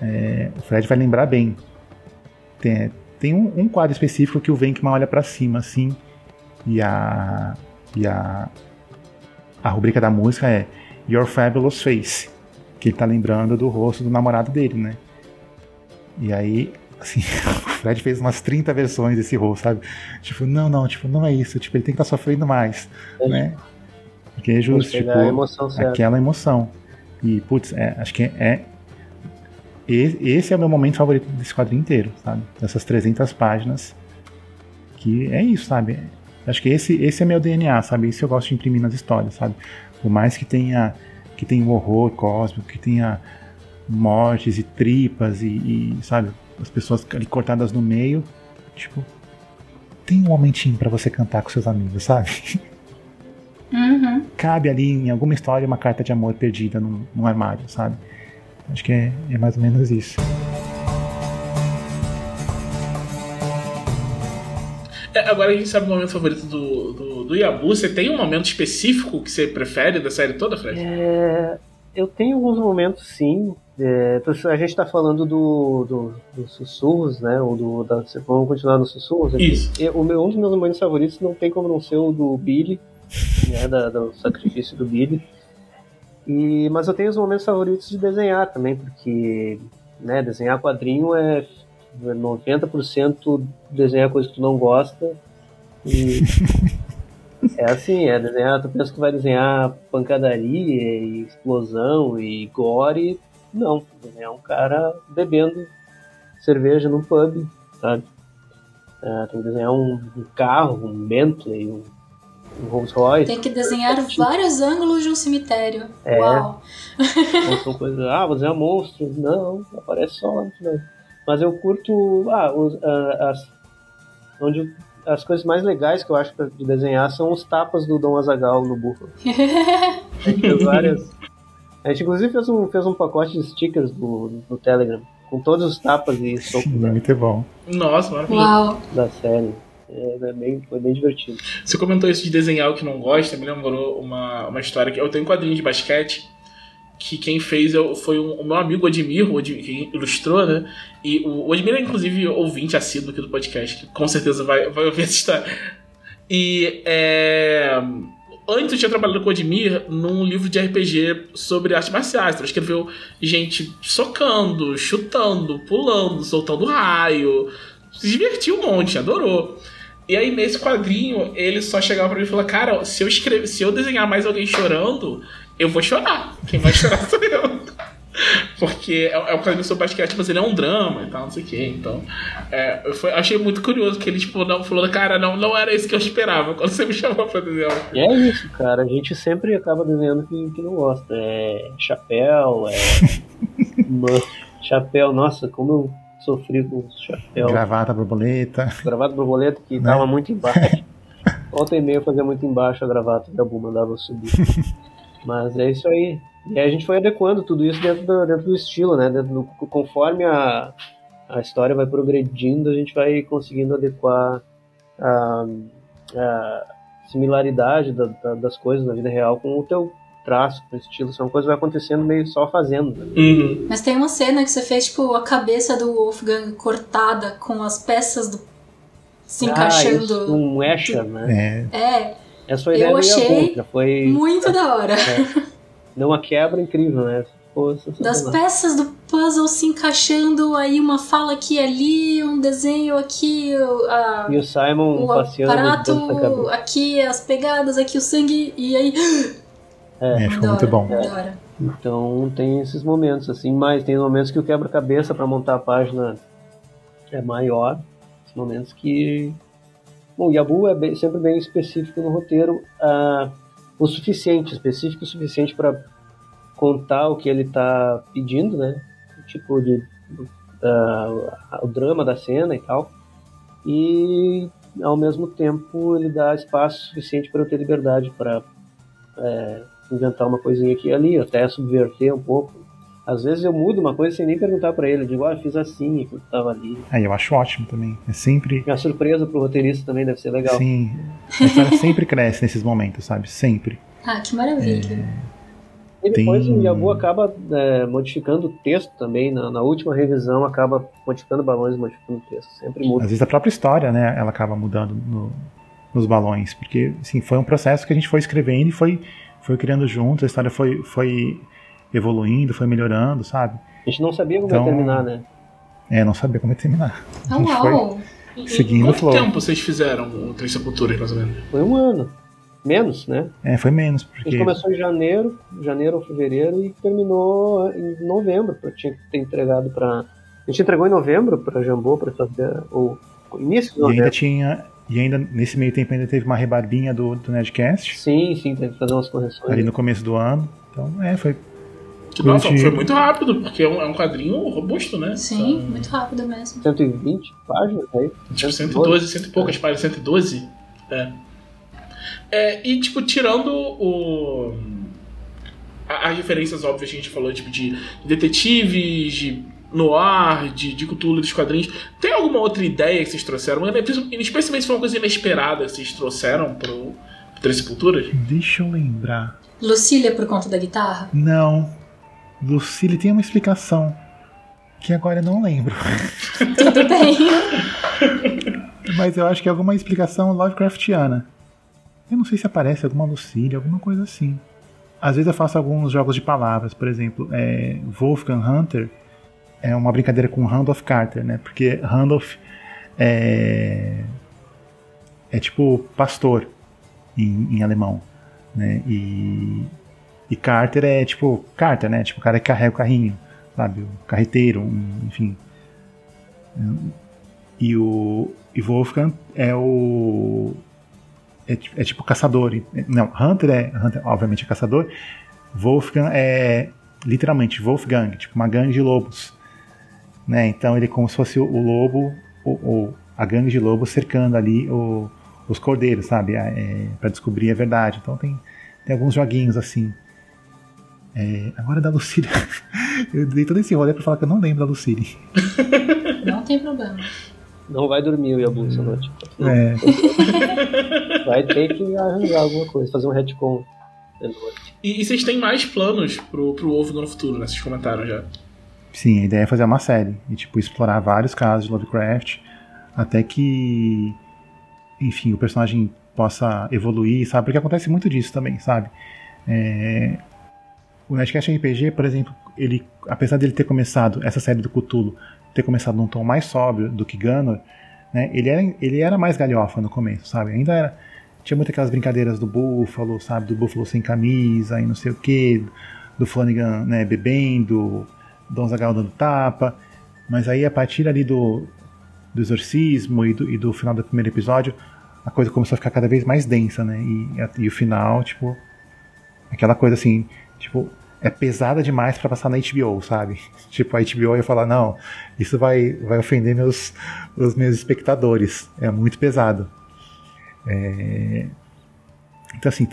é, o Fred vai lembrar bem. Tem, tem um, um quadro específico que o Venkman olha para cima, assim, e a, e a, a rubrica da música é Your Fabulous Face, que ele tá lembrando do rosto do namorado dele, né? E aí, assim, o Fred fez umas 30 versões desse rosto, sabe? Tipo, não, não, tipo, não é isso, tipo, ele tem que estar tá sofrendo mais, é. né? Porque é justo, tipo, emoção aquela emoção. E, putz, é, acho que é, esse é o meu momento favorito desse quadrinho inteiro, sabe? Dessas 300 páginas. Que é isso, sabe? Acho que esse, esse é meu DNA, sabe? Isso eu gosto de imprimir nas histórias, sabe? Por mais que tenha que tenha um horror cósmico, que tenha mortes e tripas e, e sabe, as pessoas ali cortadas no meio, tipo, tem um momentinho para você cantar com seus amigos, sabe? Uhum. Cabe ali em alguma história uma carta de amor perdida num, num armário, sabe? Acho que é, é mais ou menos isso. Agora a gente sabe o momento favorito do, do, do Yabu. Você tem um momento específico que você prefere da série toda, Fred? É, eu tenho alguns momentos, sim. É, a gente está falando do, do, do, sussurros, né? Ou do, da, vamos continuar nos sussurros? Aqui. Isso. o meu, um dos meus momentos favoritos não tem como não ser o do Billy, né? Da, do sacrifício do Billy. E, mas eu tenho os momentos favoritos de desenhar também, porque né, desenhar quadrinho é 90% desenhar coisa que tu não gosta. E é assim, é desenhar, tu pensa que vai desenhar pancadaria e explosão e gore. Não, desenhar um cara bebendo cerveja num pub, sabe? É, tem que desenhar um, um, carro, um Bentley, um, um Rolls Royce. Tem que desenhar vários ângulos de um cemitério. É. Uau! Então são coisas, ah, vou desenhar monstros. Não, aparece só lá no final. Mas eu curto, ah, os, ah, as, onde as coisas mais legais que eu acho de desenhar são os tapas do Dom Azagal no burro. a gente fez várias. A gente inclusive fez um, fez um pacote de stickers do, no Telegram, com todos os tapas e socos Muito bom. Nossa, maravilhoso. Uau! da série. É, é bem, foi bem divertido. Você comentou isso de desenhar o que não gosta, me lembrou uma, uma história que eu tenho um quadrinho de basquete que quem fez eu- foi um- o meu amigo Admir, o que ilustrou, né? E o, o Admir é inclusive ouvinte assíduo aqui do podcast, que com certeza vai, vai ouvir essa história. E é, antes eu tinha trabalhado com o Admir num livro de RPG sobre artes marciais. Então, escreveu gente socando, chutando, pulando, soltando raio. Se divertiu um monte, adorou. E aí, nesse quadrinho, ele só chegava pra mim e falava: Cara, se eu, escrever, se eu desenhar mais alguém chorando, eu vou chorar. Quem vai chorar sou eu. Porque é, é um quadrinho sobre basquete, mas ele é um drama e tal, não sei o quê. Então, é, eu foi- achei muito curioso que ele tipo, não, falou: Cara, não, não era isso que eu esperava quando você me chamou pra desenhar. E é isso, cara. A gente sempre acaba desenhando que, que não gosta. É chapéu, é. Mano, chapéu, nossa, como eu sofri com o chapéu. Gravata, borboleta. Gravata borboleta que Né? tava muito embaixo. Volta e meia eu fazia muito embaixo a gravata e a Bu mandava subir. Mas é isso aí. E aí a gente foi adequando tudo isso dentro do, dentro do estilo, né? Dentro do, conforme a, a história vai progredindo, a gente vai conseguindo adequar a, a similaridade da- da- das coisas na vida real com o teu traço, com o estilo. São coisas que vai acontecendo meio só fazendo. né? Uhum. Mas tem uma cena que você fez, tipo, a cabeça do Wolfgang cortada com as peças do... se Ah, encaixando. isso, um Escher, né? É, É, Essa foi a Eu ideia meio achei avulsa, foi muito da hora. deu uma quebra incrível, né? Pô, Das peças do puzzle se encaixando, aí uma fala aqui e ali, um desenho aqui, o- a, E o Simon o passeando aparato, aqui as pegadas, aqui o sangue, e aí. é, ficou Da muito hora, bom. hora. Então tem esses momentos, assim, mas tem momentos que o quebra-cabeça para montar a página é maior. Esses momentos que. Bom, o Yabu é bem- sempre bem específico no roteiro, ah, o suficiente, específico o suficiente para contar o que ele está pedindo, né? Tipo de ah, o drama da cena e tal. E ao mesmo tempo ele dá espaço suficiente para eu ter liberdade para inventar uma coisinha aqui e ali, até subverter um pouco. Às vezes eu mudo uma coisa sem nem perguntar para ele, eu digo, ah, eu fiz assim enquanto tava ali. Aí eu acho ótimo também. É sempre. Minha surpresa pro roteirista também deve ser legal. Sim. A história sempre cresce nesses momentos, sabe? Sempre. Ah, que maravilha. E depois Tem- o Yabu acaba é, modificando o texto também, na, na última revisão acaba modificando balões e modificando o texto. Sempre Às muda. vezes a própria história, né, ela acaba mudando no- nos balões, porque assim, foi um processo que a gente foi escrevendo e foi, foi criando juntos, a história foi, foi evoluindo, foi melhorando, sabe? A gente não sabia como Então- ia terminar, né? É, não sabia como ia terminar. A Ah, gente foi uau! seguindo o Quanto flow. tempo vocês fizeram o Três Sepulturas, mais ou menos? Foi um ano. Menos, né? É, foi menos, A gente porque começou em janeiro, janeiro ou fevereiro, e terminou em novembro. Eu tinha que ter entregado pra. A gente entregou em novembro pra Jambô pra fazer o início de e ainda novembro. tinha e ainda nesse meio tempo ainda teve uma rebarbinha do, do Nerdcast Sim, sim, teve que fazer umas correções. ali no começo do ano. Então, é, foi Que, nossa, Curti. foi muito rápido, porque é um, é um quadrinho robusto, né? Sim, São, muito rápido mesmo. 120 páginas aí. Tipo, 112, cento e poucas páginas, 112. É. é. E, tipo, tirando o. As referências óbvias que a gente falou, tipo, de detetives, de noir, de, de cultura dos quadrinhos. Tem alguma outra ideia que vocês trouxeram? Especialmente se foi uma coisa inesperada que vocês trouxeram pro, pro Três Sepulturas? Deixa eu lembrar. Lucília por conta da guitarra? Não. Lucille tem uma explicação que agora eu não lembro. Tudo bem. Mas eu acho que é alguma explicação Lovecraftiana. Eu não sei se aparece alguma Lucille, alguma coisa assim. Às vezes eu faço alguns jogos de palavras, por exemplo, é, Wolfgang Hunter é uma brincadeira com Randolph Carter, né? Porque Randolph é, é tipo pastor em, em alemão, né? E, e Carter é tipo Carter, né? Tipo o cara que carrega o carrinho, sabe? O carreteiro, um- enfim. E o e Wolfgang é o é, é, tipo caçador. Não, Hunter é, Hunter, obviamente, é caçador. Wolfgang é literalmente Wolfgang, tipo uma gangue de lobos. Né? Então ele é como se fosse o, o lobo, o, o, a gangue de lobos cercando ali o, os cordeiros, sabe? É, para descobrir a verdade. Então tem, tem alguns joguinhos assim. É, agora da Lucille. eu dei todo esse rolê pra falar que eu não lembro da Lucille. Não tem problema. Não vai dormir o Yabu essa noite. É. Vai ter que arranjar alguma coisa, fazer um retcon. E, e vocês têm mais planos pro, pro Ovo no futuro, né? Vocês comentaram já. Sim, a ideia é fazer uma série. E, tipo, explorar vários casos de Lovecraft. Até que, enfim, o personagem possa evoluir, sabe? Porque acontece muito disso também, sabe? É... O Nerdcast RPG, por exemplo, ele, apesar dele ter começado essa série do Cthulhu ter começado num tom mais sóbrio do que Gunner, né, ele, era, ele era mais galhofa no começo, sabe? Ainda era. Tinha muitas aquelas brincadeiras do Búfalo, sabe? Do Búfalo sem camisa e não sei o que, do Flanagan né, bebendo, Don Zagal dando tapa. Mas aí a partir ali do, do exorcismo e do, e do final do primeiro episódio, a coisa começou a ficar cada vez mais densa, né? E, e o final, tipo, aquela coisa assim, tipo, é pesada demais para passar na HBO, sabe? Tipo, a HBO ia falar, não, isso vai, vai ofender meus, os meus espectadores. É muito pesado. É... Então, assim,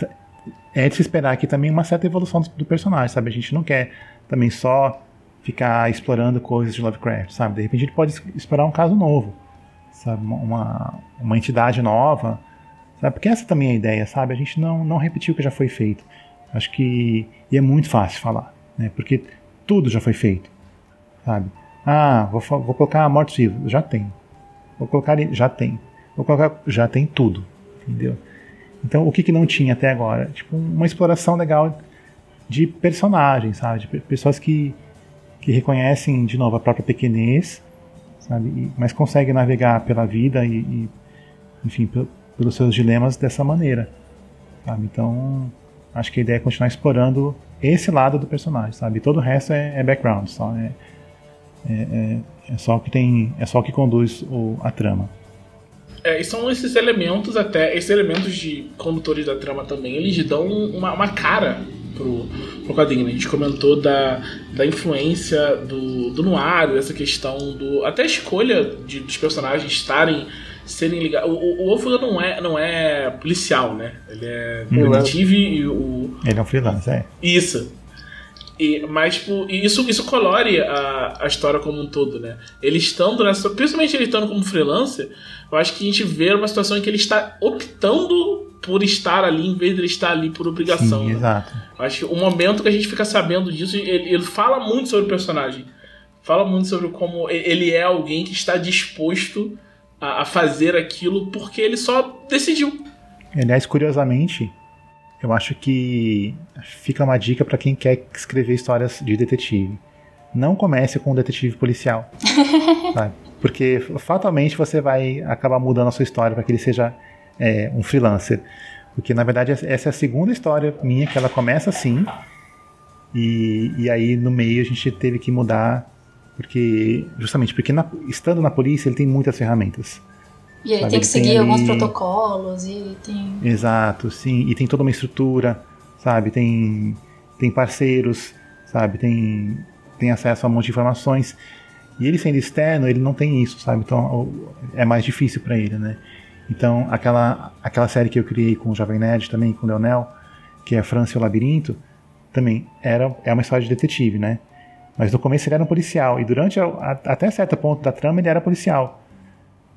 é de se esperar aqui também uma certa evolução do, do, personagem, sabe? A gente não quer também só ficar explorando coisas de Lovecraft, sabe? De repente a gente pode explorar um caso novo, sabe? Uma, uma entidade nova, sabe? Porque essa também é a ideia, sabe? A gente não, não repetir o que já foi feito. Acho que e é muito fácil falar, né? Porque tudo já foi feito, sabe? Ah, vou, vou colocar mortos vivos, já tem. Vou colocar, já tem. Vou colocar, já tem tudo, entendeu? Então, o que, que não tinha até agora? Tipo, uma exploração legal de personagens, sabe? De pessoas que, que reconhecem, de novo, a própria pequenez, sabe? Mas conseguem navegar pela vida e, e enfim, pelos seus dilemas dessa maneira, sabe? Então, acho que a ideia é continuar explorando esse lado do personagem, sabe? Todo o resto é, é background, só é, é, é, é, só o que tem, é só o que conduz o, a trama. É, e são esses elementos até, esses elementos de condutores da trama também, eles dão uma, uma cara pro, pro quadrinho. Né? A gente comentou da, da influência do, do noir, essa questão do. até a escolha de, dos personagens estarem serem ligados. O, o, Wolfgang não é, não é policial, né? Ele é detetive e o. Ele é um freelancer, é. Isso. E, mas, tipo, isso, isso colore a, a história como um todo, né? Ele estando nessa. Principalmente ele estando como freelancer, eu acho que a gente vê uma situação em que ele está optando por estar ali em vez de ele estar ali por obrigação. Sim, né? exato. Eu acho que o momento que a gente fica sabendo disso, ele, ele fala muito sobre o personagem. Fala muito sobre como ele é alguém que está disposto a, a fazer aquilo porque ele só decidiu. Aliás, curiosamente, eu acho que fica uma dica para quem quer escrever histórias de detetive. Não comece com um detetive policial. sabe? Porque fatalmente você vai acabar mudando a sua história para que ele seja é, um freelancer. Porque na verdade essa é a segunda história minha que ela começa assim. E, e aí no meio a gente teve que mudar porque, justamente porque na, estando na polícia ele tem muitas ferramentas. E ele sabe? tem que seguir tem ali... alguns protocolos e tem. Exato, sim. E tem toda uma estrutura, sabe? Tem, tem parceiros, sabe? Tem, tem acesso a um monte de informações. E ele sendo externo, ele não tem isso, sabe? Então é mais difícil para ele, né? Então aquela, aquela série que eu criei com o Jovem Nerd também, com o Leonel, que é França e o Labirinto, também era, é uma história de detetive, né? Mas no começo ele era um policial, e durante a, a, até certo ponto da trama ele era policial.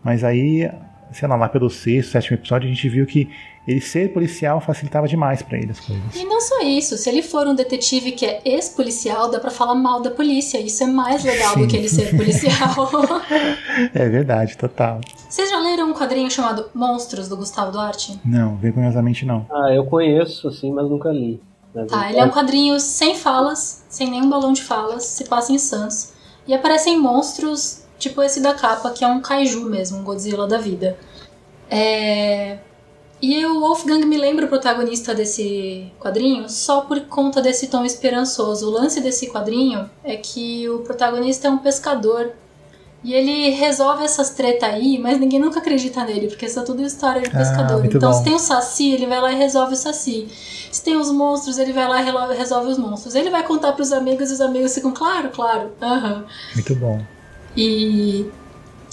Mas aí, sei lá, lá pelo sexto, sétimo episódio, a gente viu que ele ser policial facilitava demais para ele as coisas. E não só isso, se ele for um detetive que é ex-policial, dá para falar mal da polícia. Isso é mais legal Sim. do que ele ser policial. é verdade, total. Vocês já leram um quadrinho chamado Monstros do Gustavo Duarte? Não, vergonhosamente não. Ah, eu conheço, assim, mas nunca li. Tá, ele é um quadrinho sem falas, sem nenhum balão de falas, se passa em Sans. E aparecem monstros, tipo esse da capa, que é um kaiju mesmo, um Godzilla da vida. É... E o Wolfgang me lembra o protagonista desse quadrinho só por conta desse tom esperançoso. O lance desse quadrinho é que o protagonista é um pescador E ele resolve essas treta aí, mas ninguém nunca acredita nele, porque isso é tudo história de ah, pescador. Ah, então, bom. se tem o Saci, ele vai lá e resolve o Saci. Se tem os monstros, ele vai lá e resolve os monstros. Ele vai contar pros amigos e os amigos ficam, claro, claro. Uhum. Muito bom. E.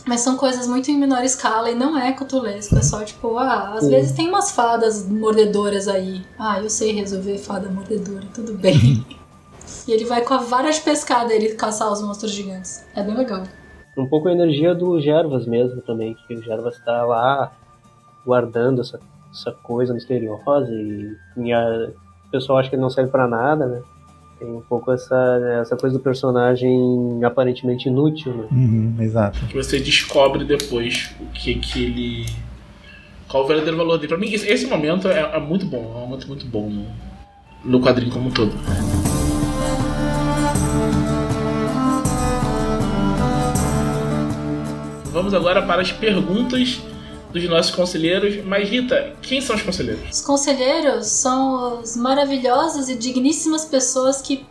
Mas são coisas muito em menor escala e não é cutulesco. É só tipo, ah, às Sim. vezes tem umas fadas mordedoras aí. Ah, eu sei resolver fada mordedora, tudo bem. e ele vai com a vara de pescada ele caçar os monstros gigantes. É bem legal um pouco a energia do Gervas mesmo também, que o Gervas está lá guardando essa, essa coisa misteriosa e, e a, o pessoal acha que ele não serve para nada, né? Tem um pouco essa, essa coisa do personagem aparentemente inútil, né? Uhum, exato. Que você descobre depois o que que ele... Qual o verdadeiro valor dele. Pra mim, esse momento é, é muito bom. É um momento muito bom no, no quadrinho como um todo. Vamos agora para as perguntas dos nossos conselheiros. Mas, Rita, quem são os conselheiros? Os conselheiros são os maravilhosos e digníssimas pessoas que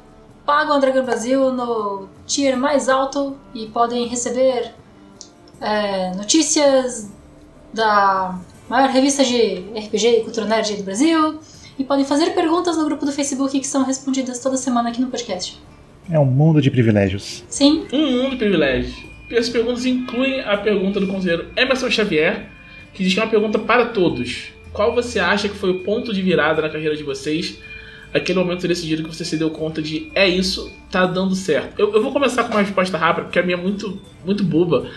pagam a Dragão Brasil no tier mais alto e podem receber é, notícias da maior revista de RPG e cultura nerd do Brasil e podem fazer perguntas no grupo do Facebook que são respondidas toda semana aqui no podcast. É um mundo de privilégios. Sim. Um mundo de privilégios. E as perguntas incluem a pergunta do conselheiro Emerson Xavier, que diz que é uma pergunta para todos. Qual você acha que foi o ponto de virada na carreira de vocês? Aquele momento decidido que você se deu conta de é isso, tá dando certo. Eu, eu vou começar com uma resposta rápida, porque a minha é muito, muito boba.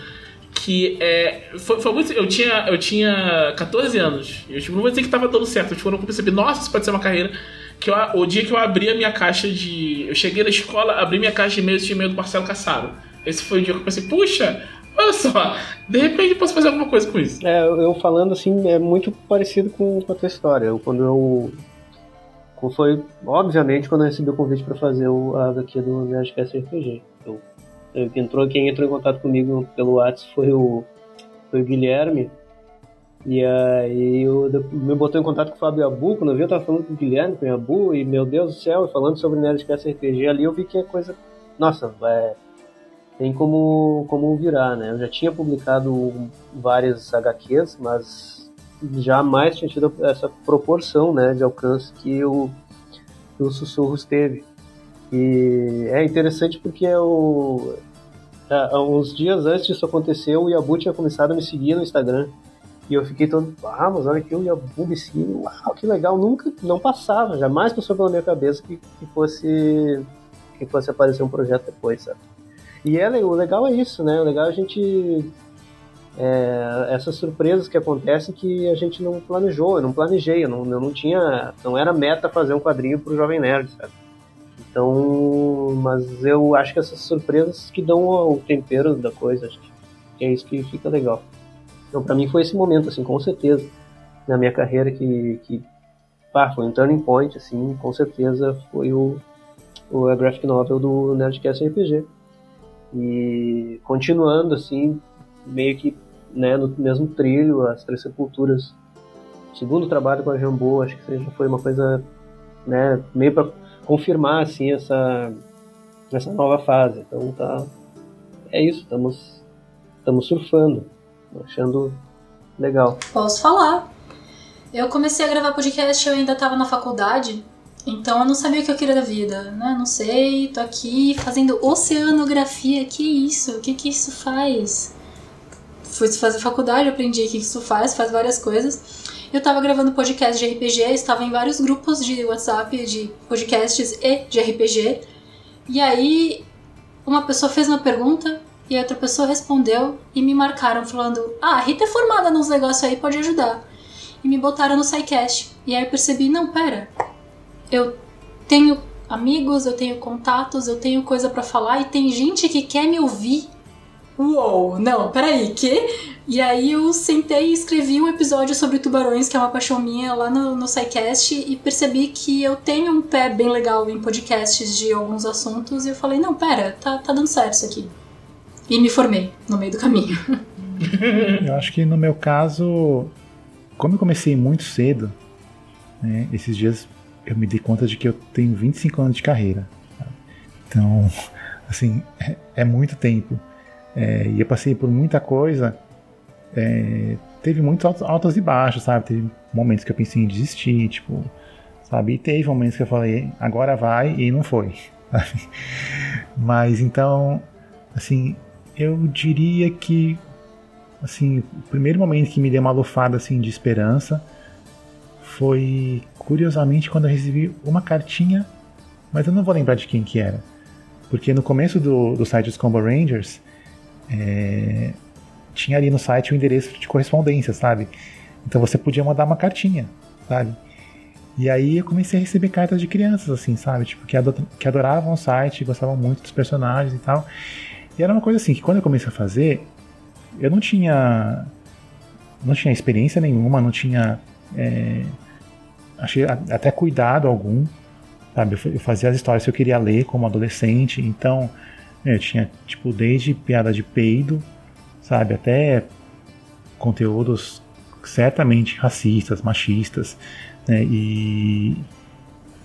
Que é. Foi, foi muito. Eu tinha, eu tinha 14 anos. Eu tipo, não vou dizer que tava dando certo. Tipo, eu não percebi, nossa, isso pode ser uma carreira. Que eu, o dia que eu abri a minha caixa de. Eu cheguei na escola, abri minha caixa de e-mails e tinha e-mail do Marcelo Cassaro. Esse foi o dia que eu pensei, puxa, olha só, de repente posso fazer alguma coisa com isso. É, eu falando assim, é muito parecido com, com a tua história. Quando eu. Foi, obviamente, quando eu recebi o convite para fazer o, a HQ do Nerdcast RPG. Eu, eu, entrou, quem entrou em contato comigo pelo WhatsApp foi o, foi o Guilherme. E aí eu, me botou em contato com o Fábio Abu, quando eu vi eu tava falando com o Guilherme, com o Abu, e meu Deus do céu, falando sobre Nerdcast RPG ali, eu vi que é coisa. Nossa, é, tem como, como virar, né? Eu já tinha publicado várias HQs, mas jamais tinha tido essa proporção né, de alcance que o, que o Sussurros teve. E é interessante porque eu, há uns dias antes disso acontecer, o Yabu tinha começado a me seguir no Instagram. E eu fiquei todo, ah, mas olha aqui, o Yabu me seguindo, uau, que legal, nunca, não passava, jamais passou pela minha cabeça que, que fosse que fosse aparecer um projeto depois, sabe? E é, o legal é isso, né? O legal é a gente. É, essas surpresas que acontecem que a gente não planejou, eu não planejei, eu não, eu não tinha. Não era meta fazer um quadrinho pro Jovem Nerd, sabe? Então. Mas eu acho que essas surpresas que dão o tempero da coisa, acho que é isso que fica legal. Então, para mim foi esse momento, assim, com certeza, na minha carreira que. que pá, foi um turning point, assim, com certeza foi o, o graphic novel do Nerdcast RPG e continuando assim, meio que né, no mesmo trilho, as Três Sepulturas. segundo trabalho com a Jambô, acho que seja foi uma coisa né, meio para confirmar assim essa essa nova fase. Então tá é isso, estamos estamos surfando, achando legal. Posso falar. Eu comecei a gravar podcast, eu ainda estava na faculdade então eu não sabia o que eu queria da vida, né? Não sei, tô aqui fazendo oceanografia, que isso? O que que isso faz? Fui fazer faculdade, aprendi o que isso faz, faz várias coisas. Eu tava gravando podcast de RPG, estava em vários grupos de WhatsApp de podcasts e de RPG. E aí uma pessoa fez uma pergunta e outra pessoa respondeu e me marcaram falando: "Ah, a Rita é formada nos negócios aí, pode ajudar". E me botaram no SciCast. E aí eu percebi, não, pera, eu tenho amigos, eu tenho contatos, eu tenho coisa para falar e tem gente que quer me ouvir. Uou, não, peraí, que? E aí eu sentei e escrevi um episódio sobre tubarões, que é uma paixão minha, lá no, no SciCast, e percebi que eu tenho um pé bem legal em podcasts de alguns assuntos, e eu falei, não, pera, tá, tá dando certo isso aqui. E me formei no meio do caminho. eu acho que no meu caso, como eu comecei muito cedo, né, esses dias eu me dei conta de que eu tenho 25 anos de carreira. Então, assim, é, é muito tempo. É, e eu passei por muita coisa. É, teve muitos altos e baixos, sabe? Teve momentos que eu pensei em desistir, tipo, sabe? E teve momentos que eu falei, agora vai, e não foi. Sabe? Mas então, assim, eu diria que, assim, o primeiro momento que me deu uma lufada, assim, de esperança foi, curiosamente, quando eu recebi uma cartinha, mas eu não vou lembrar de quem que era. Porque no começo do, do site dos Combo Rangers, é, tinha ali no site o endereço de correspondência, sabe? Então você podia mandar uma cartinha, sabe? E aí eu comecei a receber cartas de crianças, assim, sabe? Tipo, que, que adoravam o site, gostavam muito dos personagens e tal. E era uma coisa assim, que quando eu comecei a fazer, eu não tinha. Não tinha experiência nenhuma, não tinha. É, achei até cuidado algum, sabe? Eu fazia as histórias que eu queria ler como adolescente, então eu tinha, tipo, desde piada de peido, sabe, até conteúdos certamente racistas, machistas, né? E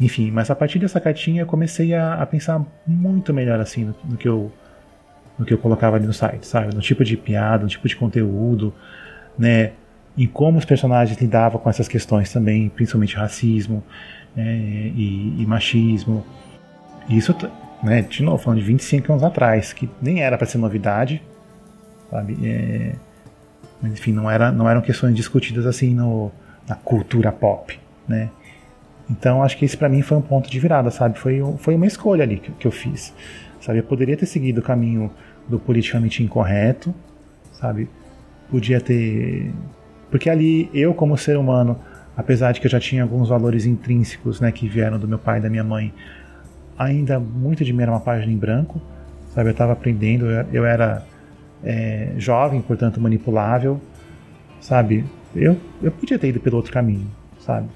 enfim, mas a partir dessa cartinha eu comecei a, a pensar muito melhor assim no, no, que eu no que eu colocava ali no site, sabe? No tipo de piada, no tipo de conteúdo, né? Em como os personagens lidavam com essas questões também, principalmente racismo né? e, e machismo. Isso, né? De novo, falando de 25 anos atrás, que nem era para ser novidade, sabe? É, mas enfim, não, era, não eram questões discutidas assim no, na cultura pop, né? Então acho que esse para mim foi um ponto de virada, sabe? Foi, foi uma escolha ali que, que eu fiz, sabe? Eu poderia ter seguido o caminho do politicamente incorreto, sabe? Podia ter, porque ali eu como ser humano, apesar de que eu já tinha alguns valores intrínsecos, né, que vieram do meu pai e da minha mãe, ainda muito de mim era uma página em branco, sabe? Eu estava aprendendo, eu era é, jovem, portanto manipulável, sabe? Eu, eu podia ter ido pelo outro caminho, sabe?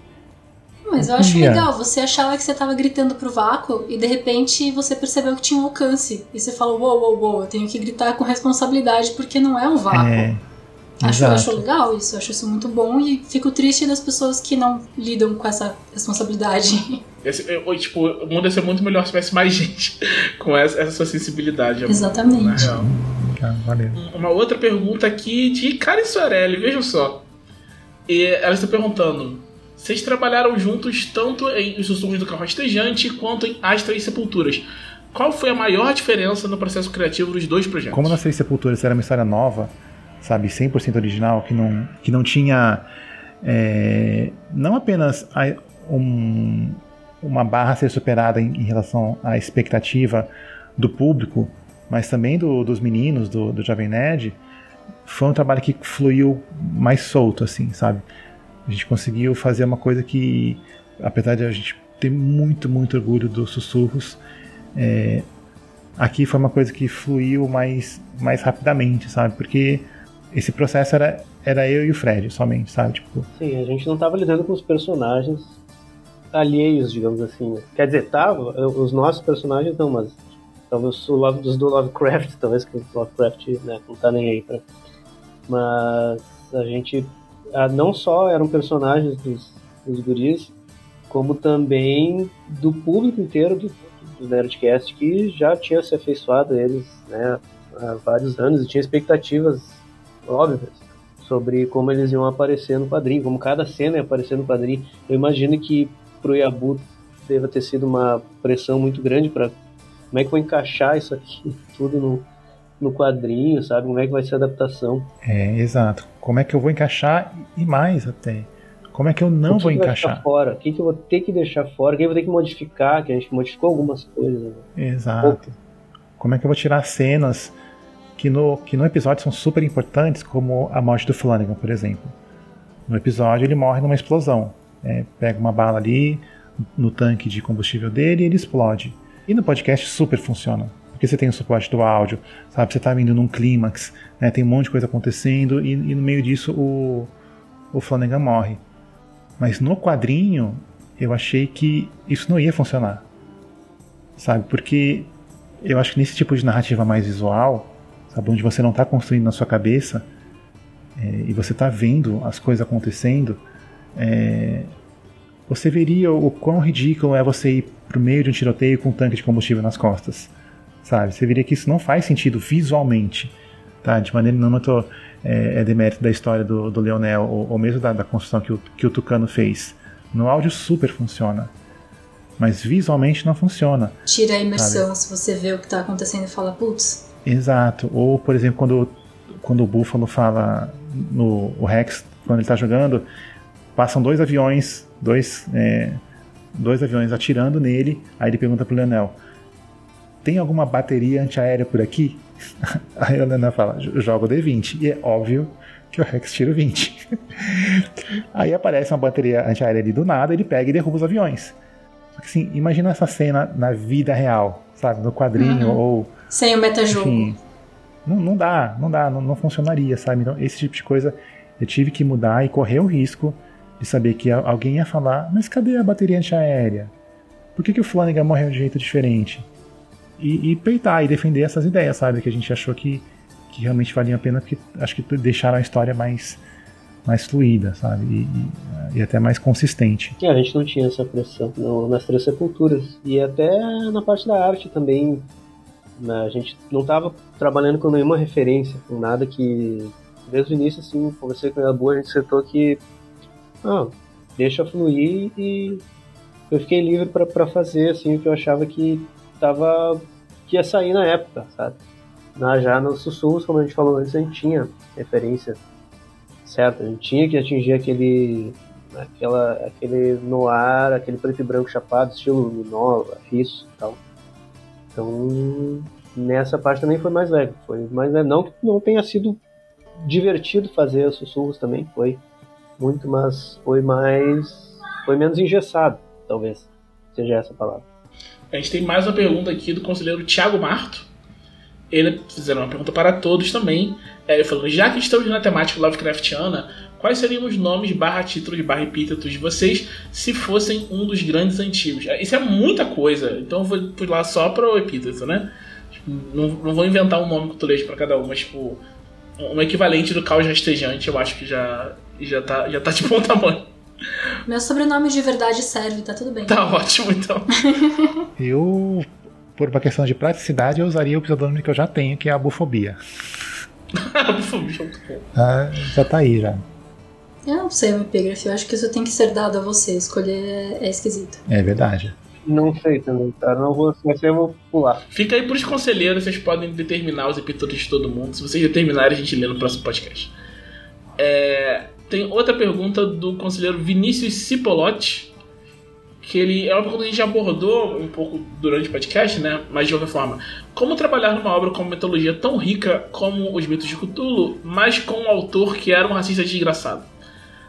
Mas eu acho legal, você achava que você estava gritando pro vácuo e de repente você percebeu que tinha um alcance. E você falou, uou, uou, uou, eu tenho que gritar com responsabilidade porque não é um vácuo. É, acho, acho legal isso, acho isso muito bom e fico triste das pessoas que não lidam com essa responsabilidade. Esse, eu, tipo, o mundo ia ser muito melhor se tivesse mais gente com essa, essa sensibilidade. Exatamente. valeu. Uma outra pergunta aqui de Karen Soarelli, vejam só. E ela está perguntando: vocês trabalharam juntos tanto em Os Sussurros do Carro Rastejante quanto em As Três Sepulturas. Qual foi a maior diferença no processo criativo dos dois projetos? Como nas Três Sepulturas era uma história nova, sabe, 100% original, que não, que não tinha. É, não apenas a, um, uma barra a ser superada em, em, relação à expectativa do público, mas também do, dos meninos do, do Jovem Nerd foi um trabalho que fluiu mais solto, assim, sabe? A gente conseguiu fazer uma coisa que, apesar de a gente ter muito, muito orgulho dos sussurros, é, aqui foi uma coisa que fluiu mais, mais rapidamente, sabe? Porque esse processo era, era eu e o Fred somente, sabe? Tipo... Sim, a gente não estava lidando com os personagens alheios, digamos assim. Né? Quer dizer, tava, os nossos personagens não, mas talvez o Love, dos do Lovecraft, talvez que o Lovecraft né, não tá nem aí pra mas a gente ah, não só eram personagens dos, dos guris, como também do público inteiro do, do Nerdcast que já tinha se afeiçoado a eles né, há vários anos e tinha expectativas óbvias sobre como eles iam aparecer no quadrinho, como cada cena ia aparecer no quadrinho. Eu imagino que pro Yabu deva ter sido uma pressão muito grande para como é que vou encaixar isso aqui tudo no, no quadrinho, sabe? Como é que vai ser a adaptação. É, exato. Como é que eu vou encaixar e mais até. Como é que eu não que vou que encaixar? fora? O que, que eu vou ter que deixar fora? O que eu vou ter que modificar? Que a gente modificou algumas coisas. Né? Exato. Como é que eu vou tirar cenas que no, que no episódio são super importantes, como a morte do Flanagan, por exemplo. No episódio ele morre numa explosão. É, pega uma bala ali no tanque de combustível dele e ele explode. E no podcast super funciona porque você tem o suporte do áudio, sabe? Você está vindo num clímax, né? tem um monte de coisa acontecendo e, e, no meio disso o, o Flanagan morre. Mas no quadrinho eu achei que isso não ia funcionar, sabe? Porque eu acho que nesse tipo de narrativa mais visual, sabe? Onde você não está construindo na sua cabeça é, e você está vendo as coisas acontecendo, é, você veria o quão ridículo é você ir pro meio de um tiroteio com um tanque de combustível nas costas sabe? Você veria que isso não faz sentido visualmente, tá? De maneira nenhuma tô, é, é demérito da história do, do Leonel, ou, ou mesmo da, da, construção que o, que o Tucano fez. No áudio super funciona, mas visualmente não funciona. Tira a imersão, sabe? se você vê o que está acontecendo e fala, putz. Exato. Ou, por exemplo, quando, quando o Buffalo fala no o Rex, quando ele está jogando, passam dois aviões, dois, é, dois aviões atirando nele, aí ele pergunta pro Leonel, tem alguma bateria antiaérea por aqui? Aí a Leonel fala, joga D20. E é óbvio que o Rex tira o 20. aí aparece uma bateria antiaérea ali do nada, ele pega e derruba os aviões. Só que assim, imagina essa cena na vida real, sabe? No quadrinho uhum. ou. Sem o metajogo. Enfim, não, não dá, não dá, não, não funcionaria, sabe? Então, esse tipo de coisa eu tive que mudar e correr o risco de saber que alguém ia falar: mas cadê a bateria antiaérea? Por que, que o Flanagan morreu de jeito diferente? E, e peitar e defender essas ideias, sabe? Que a gente achou que, que realmente valia a pena, porque acho que deixaram a história mais, mais fluida, sabe? E, e, e, até mais consistente. É, a gente não tinha essa pressão no, nas três sepulturas. E até na parte da arte também. Né? A gente não estava trabalhando com nenhuma referência, com nada que. Desde o início, assim, conversei com a boa, a gente acertou que. Ah, deixa fluir e eu fiquei livre para fazer assim o que eu achava que tava que ia sair na época, sabe? Na, já nos sussurros, como a gente falou antes, a gente tinha referência certa, a gente tinha que atingir aquele aquela aquele noir, aquele preto e branco chapado, estilo Minola, Risso e tal. Então, nessa parte também foi mais leve, foi mais leve. não que não tenha sido divertido fazer os sussurros também, foi muito, mas foi mais foi menos engessado, talvez seja essa a palavra. A gente tem mais uma pergunta aqui do conselheiro Tiago Marto. Ele fizeram uma pergunta para todos também. É, ele falou: já que estamos na temática Lovecraftiana, quais seriam os nomes barra títulos barra epítetos de vocês se fossem um dos grandes antigos? É, isso é muita coisa, então eu vou pular só para o epíteto, né? Tipo, não, não vou inventar um nome culturejo para cada um, mas tipo, um equivalente do caos rastejante eu acho que já, já, tá, já tá de bom tamanho. Meu sobrenome de verdade serve, tá tudo bem. Tá ótimo, então. eu, por uma questão de praticidade, eu usaria o pseudônimo que eu já tenho, que é a bufobia. a bufobia é ah, Já tá aí, já. Eu não sei o epígrafe, eu acho que isso tem que ser dado a você. Escolher é esquisito. É verdade. Não sei também, cara. Não vou, mas eu vou pular. Fica aí pros conselheiros, vocês podem determinar os epítetos de todo mundo. Se vocês determinarem, a gente lê no próximo podcast. É, tem outra pergunta do conselheiro Vinícius Cipolotti, que ele é uma pergunta que a gente já abordou um pouco durante o podcast, né? Mas de outra forma, como trabalhar numa obra com uma mitologia tão rica como os mitos de Cthulhu, mas com um autor que era um racista desgraçado?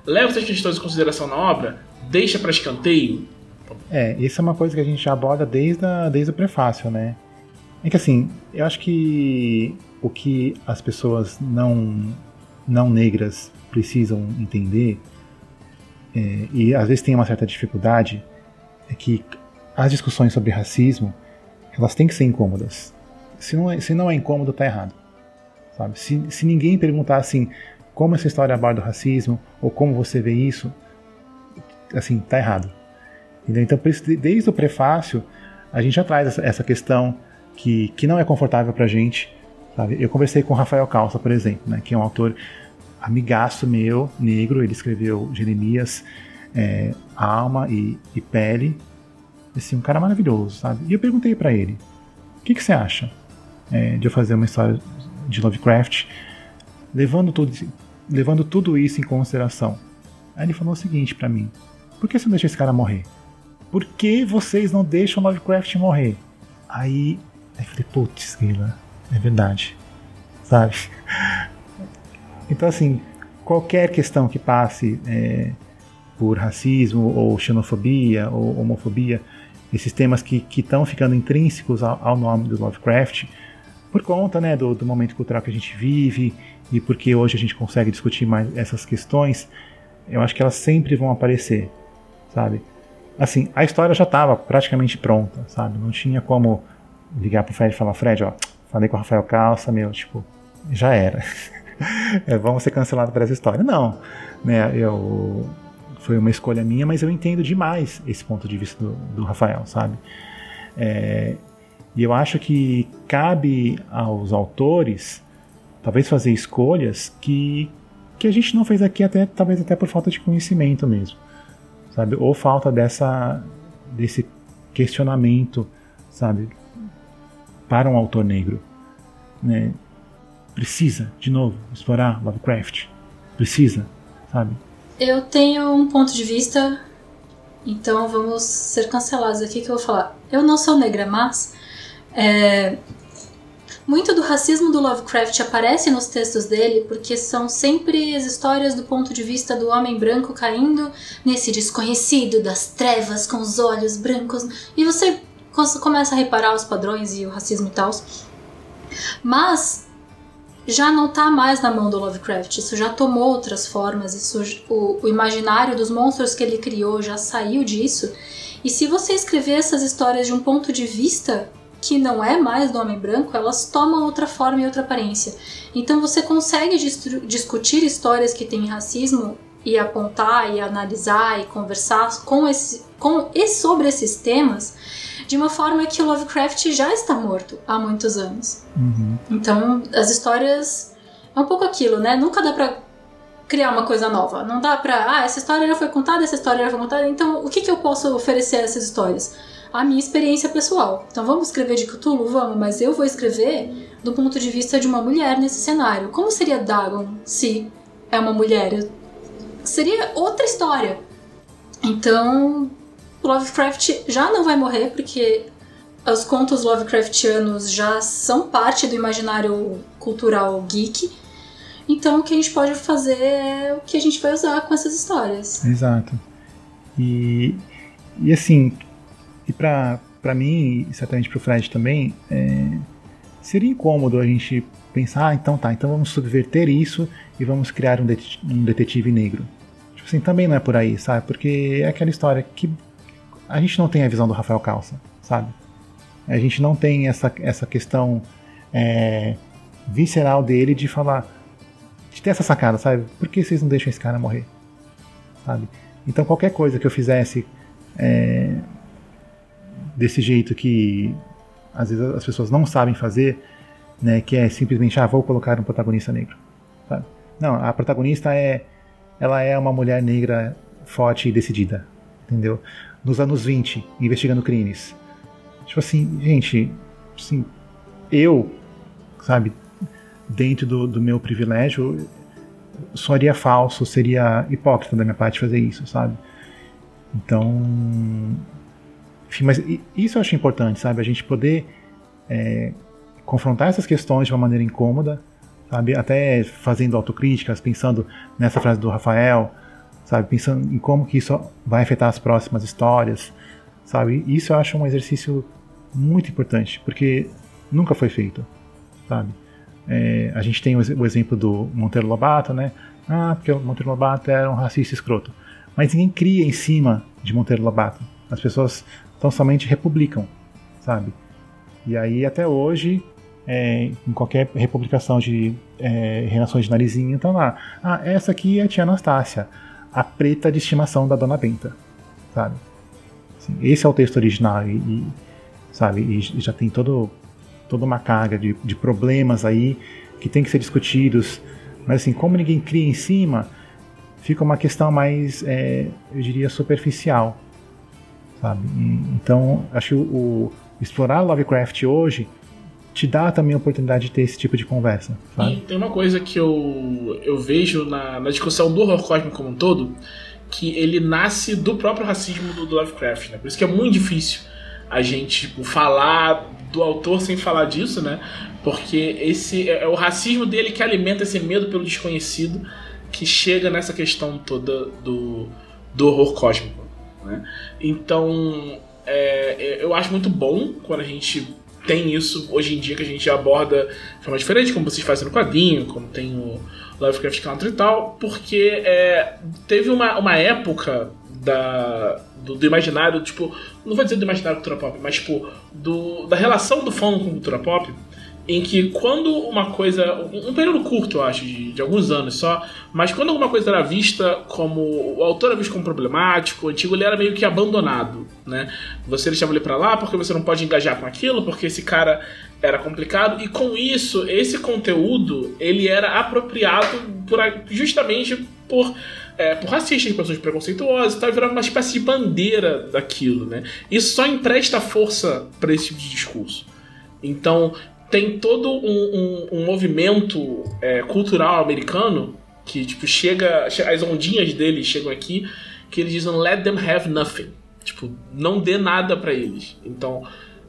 Leva essas questões em consideração na obra? Deixa para escanteio? É, isso é uma coisa que a gente já aborda desde, a, desde o prefácio, né? É que assim, eu acho que o que as pessoas não, não negras precisam entender, é, e às vezes tem uma certa dificuldade, é que as discussões sobre racismo elas têm que ser incômodas. Se não é, se não é incômodo, tá errado. Sabe? Se, se ninguém perguntar assim, como essa história aborda o racismo, ou como você vê isso, assim, tá errado. Entendeu? Então, desde o prefácio, a gente já traz essa, essa questão que, que não é confortável pra gente. Sabe? Eu conversei com o Rafael Calça, por exemplo, né, que é um autor amigaço meu, negro, ele escreveu Jeremias, é, Alma e, e, Pele. Assim, um cara maravilhoso, sabe? E eu perguntei para ele: o que, que você acha é, de eu fazer uma história de Lovecraft levando tudo, levando tudo isso em consideração? Aí ele falou o seguinte para mim: por que você não deixa esse cara morrer? Por que vocês não deixam Lovecraft morrer? Aí, eu falei: putz, é verdade, sabe? Então, assim, qualquer questão que passe é, por racismo ou xenofobia ou homofobia, esses temas que estão ficando intrínsecos ao, ao, nome do Lovecraft, por conta né, do, do, momento cultural que a gente vive e porque hoje a gente consegue discutir mais essas questões, eu acho que elas sempre vão aparecer, sabe? Assim, a história já estava praticamente pronta, sabe? Não tinha como ligar pro Fred e falar, Fred, ó, falei com o Rafael Calça, meu, tipo, já era. é, vamos ser cancelados por essa história. Não, né? Eu foi uma escolha minha, mas eu entendo demais esse ponto de vista do, do Rafael, sabe? É, E eu acho que cabe aos autores talvez fazer escolhas que, que a gente não fez aqui até talvez até por falta de conhecimento mesmo, sabe? Ou falta dessa desse questionamento, sabe, para um autor negro, né? Precisa, de novo, explorar Lovecraft. Precisa, sabe? Eu tenho um ponto de vista, então vamos ser cancelados aqui que eu vou falar. Eu não sou negra, mas é, muito do racismo do Lovecraft aparece nos textos dele porque são sempre as histórias do ponto de vista do homem branco caindo nesse desconhecido das trevas com os olhos brancos e você começa a reparar os padrões e o racismo e tal. Mas já não está mais na mão do Lovecraft, isso já tomou outras formas, isso, o, o imaginário dos monstros que ele criou já saiu disso. E se você escrever essas histórias de um ponto de vista que não é mais do homem branco, elas tomam outra forma e outra aparência. Então você consegue discutir histórias que têm racismo e apontar e analisar e conversar com esse, com e sobre esses temas de uma forma que o Lovecraft já está morto há muitos anos. Uhum. Então as histórias é um pouco aquilo, né? Nunca dá para criar uma coisa nova. Não dá pra, ah, essa história já foi contada, essa história já foi contada, então o que, que eu posso oferecer a essas histórias? A minha experiência pessoal. Então vamos escrever de Cthulhu? Vamos, mas eu vou escrever do ponto de vista de uma mulher nesse cenário. Como seria Dagon se é uma mulher? Seria outra história. Então, Lovecraft já não vai morrer porque os contos Lovecraftianos já são parte do imaginário cultural geek. Então, o que a gente pode fazer é o que a gente vai usar com essas histórias. Exato. E, e assim, e para mim, e certamente para o Fred também, é, seria incômodo a gente pensar, ah, então tá, então vamos subverter isso e vamos criar um, det um detetive negro. Tipo assim, também não é por aí, sabe? Porque é aquela história que a gente não tem a visão do Rafael Calça, sabe? A gente não tem essa, essa questão é, visceral dele de falar, de ter essa sacada, sabe? Por que vocês não deixam esse cara morrer? Sabe? Então qualquer coisa que eu fizesse é, desse jeito que às vezes as pessoas não sabem fazer, né, que é simplesmente, ah, vou colocar um protagonista negro. Sabe? Não, a protagonista é ela é uma mulher negra forte e decidida, entendeu? Nos anos 20, investigando crimes. Tipo assim, gente, assim, eu, sabe, dentro do, do meu privilégio, seria falso, seria hipócrita da minha parte fazer isso, sabe? Então, enfim, mas isso eu acho importante, sabe? A gente poder é, confrontar essas questões de uma maneira incômoda, sabe? Até fazendo autocríticas, pensando nessa frase do Rafael, sabe? Pensando em como que isso vai afetar as próximas histórias, sabe? Isso eu acho um exercício muito importante, porque nunca foi feito, sabe? É, a gente tem o exemplo do Monteiro Lobato, né? Ah, porque o Monteiro Lobato era um racista escroto. Mas ninguém cria em cima de Monteiro Lobato. As pessoas então somente republicam, sabe? E aí até hoje, é, em qualquer republicação de é, relações de narizinho, então lá, ah, essa aqui é a tia Anastácia, a preta de estimação da Dona Benta, sabe? Assim, esse é o texto original e, e sabe, e, já tem todo, toda uma carga de, de problemas aí que tem que ser discutidos, mas assim, como ninguém cria em cima, fica uma questão mais, é, eu diria, superficial, sabe? Então, acho que o, o explorar Lovecraft hoje te dá também a oportunidade de ter esse tipo de conversa. Sabe? E tem uma coisa que eu, eu vejo na, na discussão do horror cósmico como um todo, que ele nasce do próprio racismo do, do Lovecraft, né? Por isso que é muito difícil a gente tipo, falar do autor sem falar disso, né? Porque esse é, é o racismo dele que alimenta esse medo pelo desconhecido que chega nessa questão toda do, do horror cósmico. Né? Então, é, é, eu acho muito bom quando a gente tem isso hoje em dia que a gente aborda de forma diferente, como vocês fazem no quadrinho, como tem o Lovecraft Country e tal, porque é, teve uma, uma época da, do, do, imaginário, tipo, não vou dizer do imaginário cultura pop, mas tipo, do, da relação do fã com cultura pop, em que quando uma coisa. Um período curto, eu acho, de, de, alguns anos só, mas quando alguma coisa era vista como. O autor era visto como problemático, o antigo ele era meio que abandonado, né? Você deixava ele pra lá porque você não pode engajar com aquilo, porque esse cara era complicado, e com isso, esse conteúdo ele era apropriado por, justamente por. É, por racistas, pessoas preconceituosas e tal, virava uma espécie de bandeira daquilo, né? Isso só empresta força para esse tipo de discurso. Então, tem todo um, um, um movimento é, cultural americano que tipo chega as ondinhas dele chegam aqui que eles dizem let them have nothing. Tipo não dê nada para eles. Então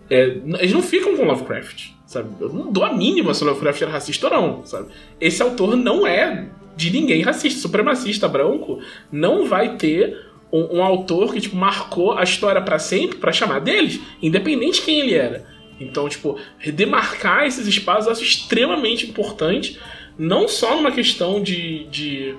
é, eles não ficam com Lovecraft sabe? Eu não dou a mínima se Lovecraft era racista ou não sabe? Esse autor não é de ninguém racista. Supremacista branco não vai ter um, um autor que tipo marcou a história para sempre para chamar deles independente de quem ele era então, tipo, demarcar esses espaços eu acho extremamente importante, não só numa questão de, de,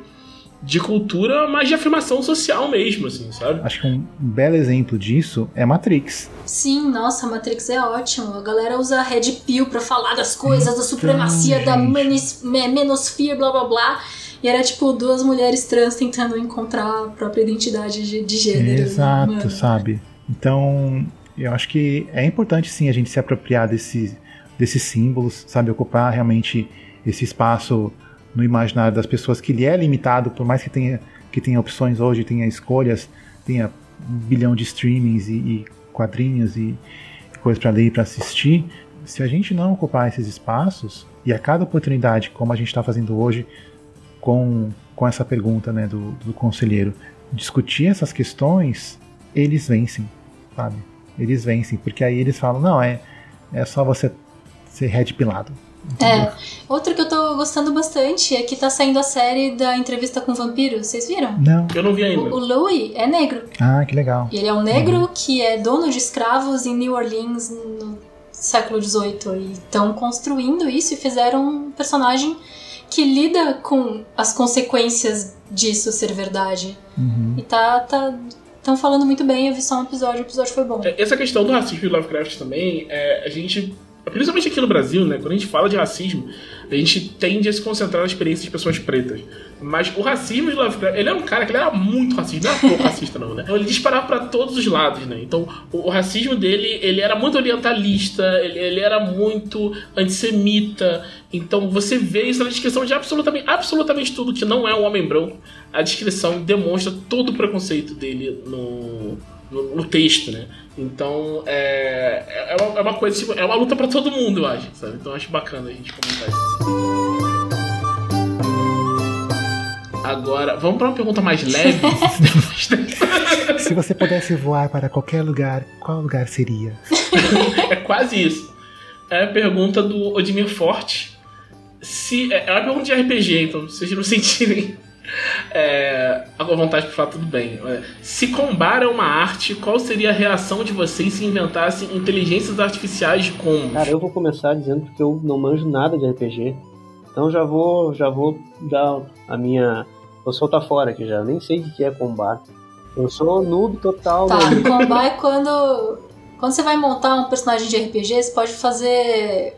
de cultura, mas de afirmação social mesmo, assim, sabe? Acho que um belo exemplo disso é Matrix. Sim, nossa, Matrix é ótimo. A galera usa Red Pill pra falar das coisas, então, da supremacia, gente. da menis, menosfia, blá blá blá. E era tipo duas mulheres trans tentando encontrar a própria identidade de, de gênero. Exato, mano. sabe? Então, eu acho que é importante sim a gente se apropriar desse, desses símbolos, sabe? Ocupar realmente esse espaço no imaginário das pessoas que lhe é limitado, por mais que tenha, que tenha opções hoje, tenha escolhas, tenha um bilhão de streamings e, e quadrinhos e coisas para ler e para assistir. Se a gente não ocupar esses espaços, e a cada oportunidade, como a gente está fazendo hoje, com, com essa pergunta né, do, do conselheiro, discutir essas questões, eles vencem, sabe? Eles vencem, porque aí eles falam, não, é, é só você ser red pilado. É. Outro que eu tô gostando bastante é que tá saindo a série da entrevista com o vampiro. Vocês viram? Não. Eu não vi ainda. O, o Louis é negro. Ah, que legal. E ele é um negro uhum. que é dono de escravos em New Orleans no século XVIII. E estão construindo isso e fizeram um personagem que lida com as consequências disso ser verdade. Uhum. E tá, tá Estão falando muito bem, eu vi só um episódio, o episódio foi bom. É, essa questão do racismo e Lovecraft também, é, a gente principalmente aqui no Brasil, né? Quando a gente fala de racismo, a gente tende a se concentrar na experiência de pessoas pretas. Mas o racismo de Lovecraft, ele era um cara que era muito racista, não era pouco racista não, né? Ele disparava para todos os lados, né? Então o, o, racismo dele, ele era muito orientalista, ele, ele, era muito antissemita. Então você vê isso na descrição de absolutamente, absolutamente tudo que não é um homem branco. A descrição demonstra todo o preconceito dele no, no, no texto, né? Então é, é, uma, é uma coisa, tipo, é uma luta para todo mundo, eu acho, sabe? Então eu acho bacana a gente comentar isso. Agora, vamos para uma pergunta mais leve. Se você pudesse voar para qualquer lugar, qual lugar seria? é quase isso. É a pergunta do Odimir Forte. Se, é, é uma pergunta de RPG, então, se vocês não sentirem é, a vontade para falar tudo bem. É, se Combar é uma arte, qual seria a reação de vocês se inventassem inteligências artificiais de combos? Cara, eu vou começar dizendo que eu não manjo nada de RPG. Então já vou, já vou dar a minha. Vou soltar fora aqui já. Nem sei o que é combar. Eu sou noob total. Tá, combar é quando. Quando você vai montar um personagem de RPG, você pode fazer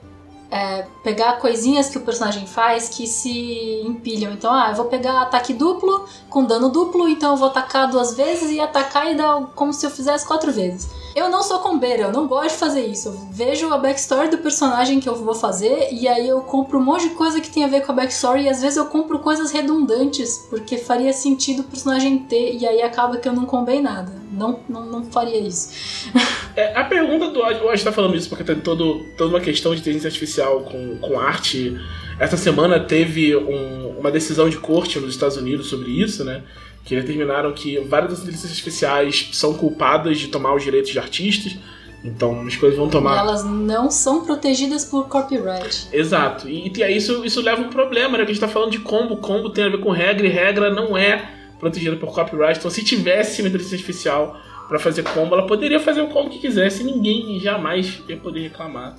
é, pegar coisinhas que o personagem faz que se empilham. Então, ah, eu vou pegar ataque duplo com dano duplo, então eu vou atacar duas vezes e atacar e dar como se eu fizesse quatro vezes. Eu não sou combeira, eu não gosto de fazer isso. Eu vejo a backstory do personagem que eu vou fazer e aí eu compro um monte de coisa que tem a ver com a backstory e às vezes eu compro coisas redundantes, porque faria sentido o personagem ter e aí acaba que eu não combei nada. Não, não, não faria isso. É, a pergunta do Odd, o Odd tá falando isso porque tem todo, toda uma questão de inteligência artificial com, com arte. Essa semana teve um, uma decisão de corte nos Estados Unidos sobre isso, né? que determinaram que várias das inteligências artificiais são culpadas de tomar os direitos de artistas. Então as coisas vão tomar. Elas não são protegidas por copyright. Exato. E, e aí isso, isso leva um problema, né? Que a gente tá falando de combo. Combo tem a ver com regra e regra não é protegida por copyright. Então se tivesse uma inteligência artificial para fazer combo, ela poderia fazer o combo que quisesse e ninguém jamais ia poder reclamar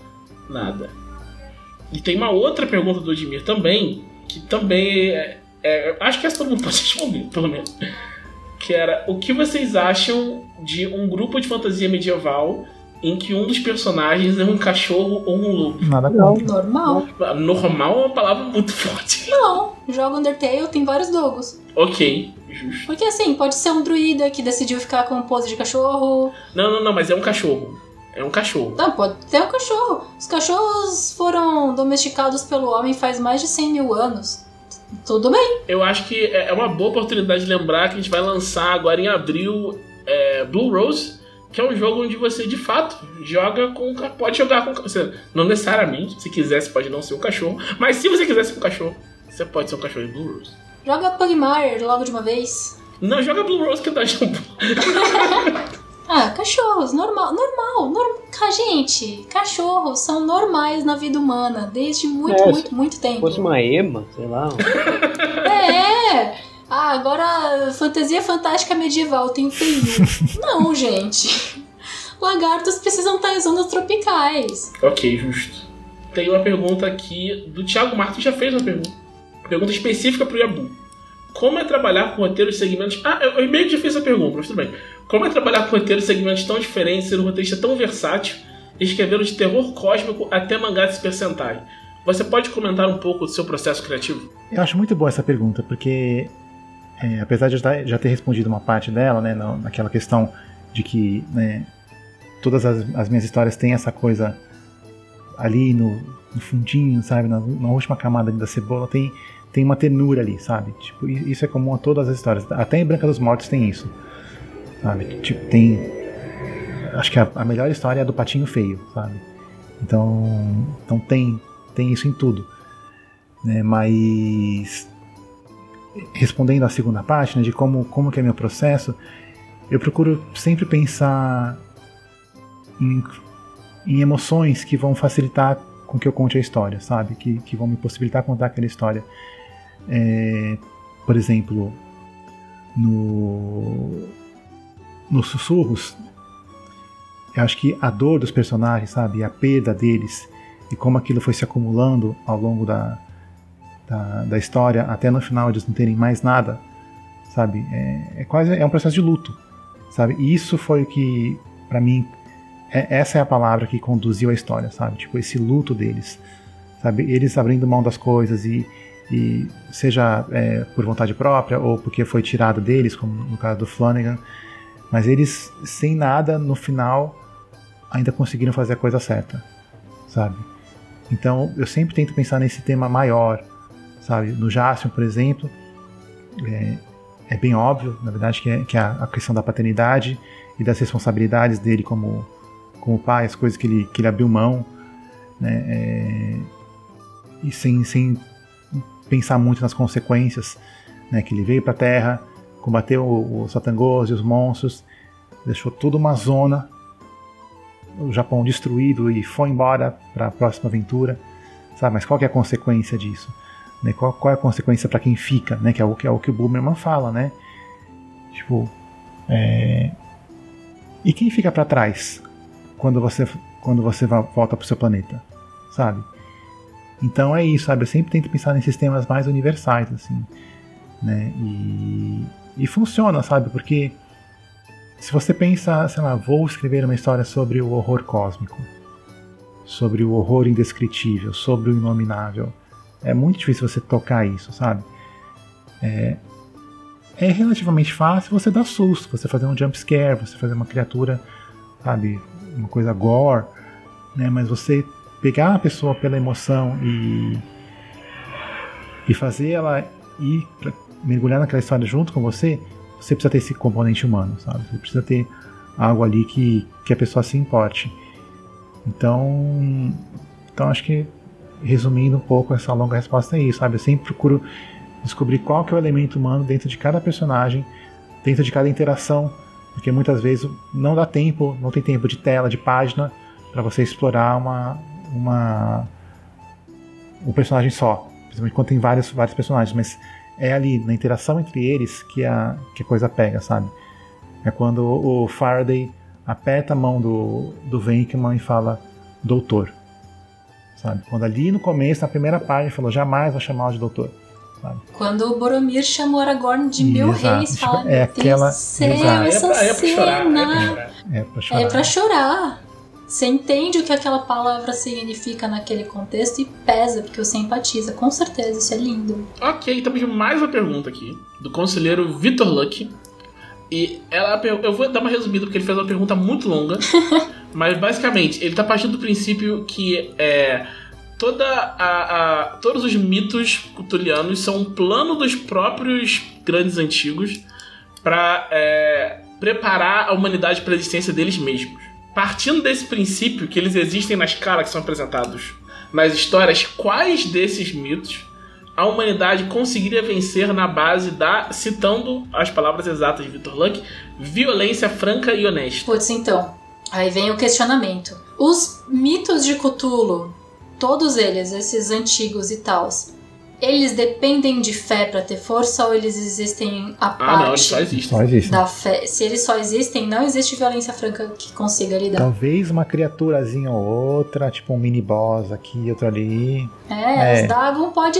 nada. E tem uma outra pergunta do Edmir também, que também é, é, acho que essa todo mundo pode responder, pelo menos. Que era o que vocês acham de um grupo de fantasia medieval em que um dos personagens é um cachorro ou um lobo. Nada não. Normal. Normal é uma palavra muito forte. Não, joga Undertale tem vários dogos. Ok, justo. Porque assim, pode ser um druida que decidiu ficar com pose de cachorro. Não, não, não, mas é um cachorro. É um cachorro. Não, pode ter um cachorro. Os cachorros foram domesticados pelo homem faz mais de 100 mil anos. Tudo bem. Eu acho que é uma boa oportunidade de lembrar que a gente vai lançar agora em abril é, Blue Rose que é um jogo onde você de fato joga com. Pode jogar com. Você, não necessariamente, se quiser, você pode não ser um cachorro. Mas se você quiser ser um cachorro, você pode ser um cachorro em Blue Rose. Joga Pugmire logo de uma vez. Não, joga Blue Rose que dá jumbo. ah, cachorros, normal, normal, normal. Gente, cachorros são normais na vida humana desde muito, é, muito, muito tempo. Se fosse uma ema, sei lá. é! Ah, agora fantasia fantástica medieval tem feio. Não, gente. Lagartos precisam estar em zonas tropicais. Ok, justo. Tem uma pergunta aqui do Thiago Martins, já fez uma pergunta. Pergunta específica pro Yabu. Como é trabalhar com roteiros e segmentos. Ah, eu, meio que já fiz a pergunta, mas tudo bem. Como é trabalhar com roteiros e segmentos tão diferentes, ser um roteirista tão versátil, escrevendo de terror cósmico até mangá de Sentai? Você pode comentar um pouco do seu processo criativo? Eu acho muito boa essa pergunta, porque é, apesar de eu já ter respondido uma parte dela, né, naquela questão de que né, todas as, as, minhas histórias têm essa coisa ali no, no fundinho, sabe, na, na, última camada da cebola, tem, tem uma ternura ali, sabe? Tipo, isso é comum a todas as histórias. Até em Branca dos Mortos tem isso, sabe? Tipo, tem. Acho que a, a melhor história é a do Patinho Feio, sabe? Então, então tem, tem isso em tudo. Né? Mas respondendo à segunda parte, né, de como, como que é meu processo, eu procuro sempre pensar em, em emoções que vão facilitar com que eu conte a história, sabe? Que, que vão me possibilitar contar aquela história. É, por exemplo, no, nos sussurros, eu acho que a dor dos personagens, sabe? A perda deles e como aquilo foi se acumulando ao longo da, da, da história até no final eles não terem mais nada, sabe? É, é quase é um processo de luto, sabe? E isso foi o que, para mim, é, essa é a palavra que conduziu a história, sabe? Tipo esse luto deles, sabe? Eles abrindo mão das coisas e, e seja é, por vontade própria ou porque foi tirado deles, como no caso do Flanagan, mas eles sem nada no final ainda conseguiram fazer a coisa certa, sabe? Então eu sempre tento pensar nesse tema maior, sabe? No Jaspion, por exemplo, é, é, bem óbvio, na verdade, que, é, que é a, questão da paternidade e das responsabilidades dele como, como pai, as coisas que ele, que ele abriu mão, né? É, e sem, sem pensar muito nas consequências, né? Que ele veio para a Terra, combateu os satangos e os monstros, deixou toda uma zona, o Japão destruído e foi embora para a próxima aventura, sabe? Mas qual é a consequência disso? Né? Qual, qual, é a consequência para quem fica, né? Que é o que, é o que o Boomerman fala, né? Tipo, é... e quem fica para trás quando você quando você volta para o seu planeta, sabe? Então é isso, sabe? Eu sempre tento pensar nesses temas mais universais, assim, né? E, e funciona, sabe? Porque se você pensa, sei lá, vou escrever uma história sobre o horror cósmico, sobre o horror indescritível, sobre o inominável é muito difícil você tocar isso, sabe? É, é relativamente fácil você dar susto, você fazer um jump scare, você fazer uma criatura, sabe, uma coisa gore, né? Mas você pegar a pessoa pela emoção e e fazer ela ir pra, mergulhar naquela história junto com você, você precisa ter esse componente humano, sabe? Você precisa ter algo ali que, que a pessoa se importe. Então, então acho que resumindo um pouco essa longa resposta é isso, sabe? Eu sempre procuro descobrir qual que é o elemento humano dentro de cada personagem, dentro de cada interação, porque muitas vezes não dá tempo, não tem tempo de tela, de página para você explorar uma uma um personagem só, principalmente quando tem vários vários personagens, mas é ali na interação entre eles que a que a coisa pega, sabe? É quando o Faraday aperta a mão do do Venkman e fala doutor sabe? Quando ali no começo, na primeira página, falou jamais vou chamá-lo de doutor. Sabe? Quando o Boromir chamou Aragorn de mil reis, fala, é aquela céu, essa é pra, é pra chorar, cena. É pra chorar. É pra chorar. Você entende o que aquela palavra significa naquele contexto e pesa, porque você empatiza. Com certeza, isso é lindo. Ok, temos mais uma pergunta aqui, do conselheiro Vitor Luck. E ela, eu vou dar uma resumida, porque ele fez uma pergunta muito longa. mas basicamente, ele tá partindo do princípio que é, toda a, a, todos os mitos cutulianos são um plano dos próprios grandes antigos para é, preparar a humanidade para a existência deles mesmos. Partindo desse princípio que eles existem na escala que são apresentados nas histórias, quais desses mitos a humanidade conseguiria vencer na base da, citando as palavras exatas de Victor Luck, violência franca e honesta? Putz, então, aí vem o questionamento. Os mitos de Cthulhu, todos eles, esses antigos e tals, eles dependem de fé para ter força ou eles existem a parte? Ah, não, eles só existem. Só existem. Da fé. Se eles só existem, não existe violência franca que consiga lidar. Talvez uma criaturazinha ou outra, tipo um mini boss aqui, outro ali. É, é. os Dagon pode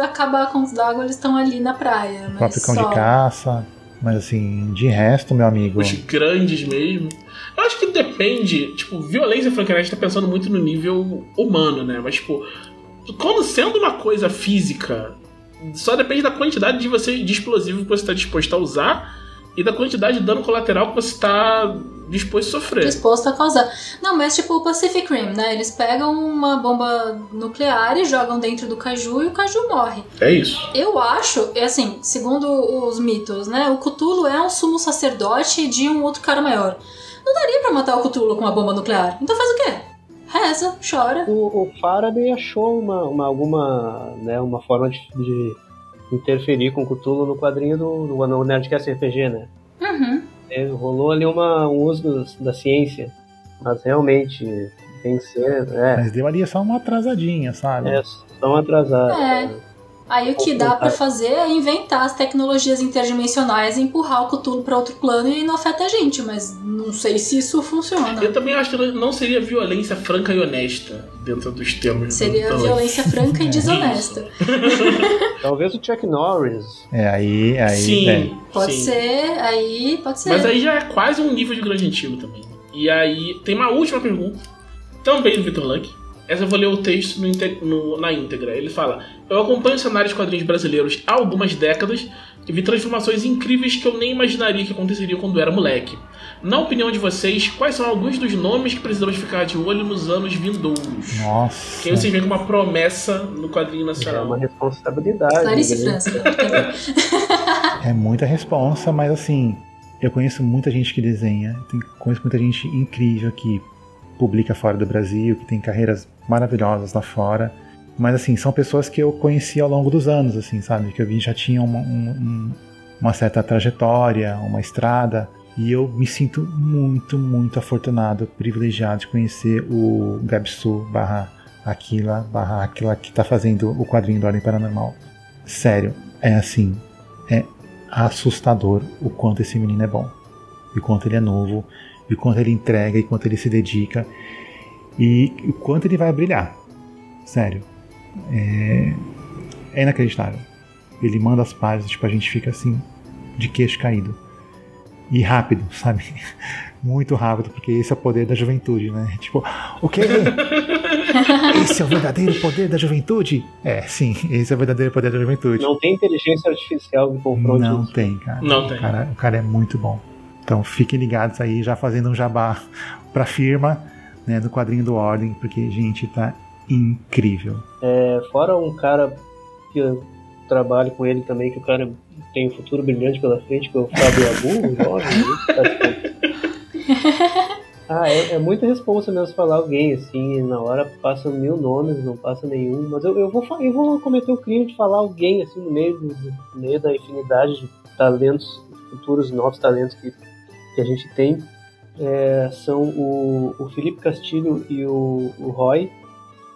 acabar com os Dagon, eles estão ali na praia. Mas cão só... de caça. Mas assim, de resto, meu amigo. Os grandes mesmo. Eu acho que depende, tipo, violência franca, a gente tá pensando muito no nível humano, né? Mas, tipo, como sendo uma coisa física, só depende da quantidade de você de explosivo que você está disposto a usar e da quantidade de dano colateral que você está disposto a sofrer. Disposto a causar. Não, mas tipo o Pacific Rim, né? Eles pegam uma bomba nuclear e jogam dentro do caju e o caju morre. É isso. Eu acho, é assim, segundo os mitos, né? O Cthulhu é um sumo sacerdote de um outro cara maior. Não daria para matar o Cthulhu com uma bomba nuclear. Então faz o quê? Reza, chora. O, o Faraday achou uma, uma, alguma né, uma forma de, de interferir com o Cthulhu no quadrinho do, do, do Nerdcast RPG, né? Uhum. É, rolou ali uma, um uso do, da ciência, mas realmente tem que ser. É. Mas deu ali só uma atrasadinha, sabe? É, só uma atrasada. É. Aí o que dá para fazer é inventar as tecnologias interdimensionais e empurrar o Cthulhu para outro plano e não afeta a gente, mas não sei se isso funciona. Eu também acho que não seria violência franca e honesta dentro dos termos. Seria violência franca e desonesta. Talvez o Chuck Norris. É, aí. aí sim, é. Pode sim. ser, aí pode ser. Mas aí já é quase um nível de grande antigo também. E aí tem uma última pergunta, também do Victor Luck essa eu vou ler o texto no, no, na íntegra. Ele fala: Eu acompanho o cenário de quadrinhos brasileiros há algumas décadas e vi transformações incríveis que eu nem imaginaria que aconteceriam quando era moleque. Na opinião de vocês, quais são alguns dos nomes que precisamos ficar de olho nos anos vindouros? Nossa. Quem vocês veem como uma promessa no quadrinho nacional? É uma responsabilidade. Clarice né? França. é muita responsa, mas assim, eu conheço muita gente que desenha, conheço muita gente incrível que publica fora do Brasil, que tem carreiras maravilhosas lá fora. Mas assim, são pessoas que eu conheci ao longo dos anos, assim, sabe? Que eu já tinham uma, um, uma certa trajetória, uma estrada. E eu me sinto muito, muito afortunado, privilegiado de conhecer o Gabsu barra Aquila barra Aquila que está fazendo o quadrinho do Ordem Paranormal. Sério, é assim, é assustador o quanto esse menino é bom. E quanto ele é novo, e o quanto ele entrega, e o quanto ele se dedica e o quanto ele vai brilhar. Sério. É, é inacreditável. Ele manda as páginas, tipo, a gente fica assim, de queixo caído. E rápido, sabe? Muito rápido, porque esse é o poder da juventude, né? Tipo, o quê? Esse é o verdadeiro poder da juventude? É, sim, esse é o verdadeiro poder da juventude. Não tem inteligência artificial que confronte Não isso. tem, cara. Não o tem. Cara, o cara é muito bom. Então fiquem ligados aí, já fazendo um jabá pra firma né, do quadrinho do Ordem, porque, gente, tá incrível. É, fora um cara que eu trabalho com ele também, que o cara tem um futuro brilhante pela frente, que é o Fábio Abu, jovem, tá Ah, é, é muita responsa mesmo falar alguém, assim, na hora passam mil nomes, não passa nenhum, mas eu, eu, vou, eu vou cometer o crime de falar alguém, assim, no meio, no meio da infinidade de talentos, futuros novos talentos que, que a gente tem é, são o, o Felipe Castilho e o, o Roy,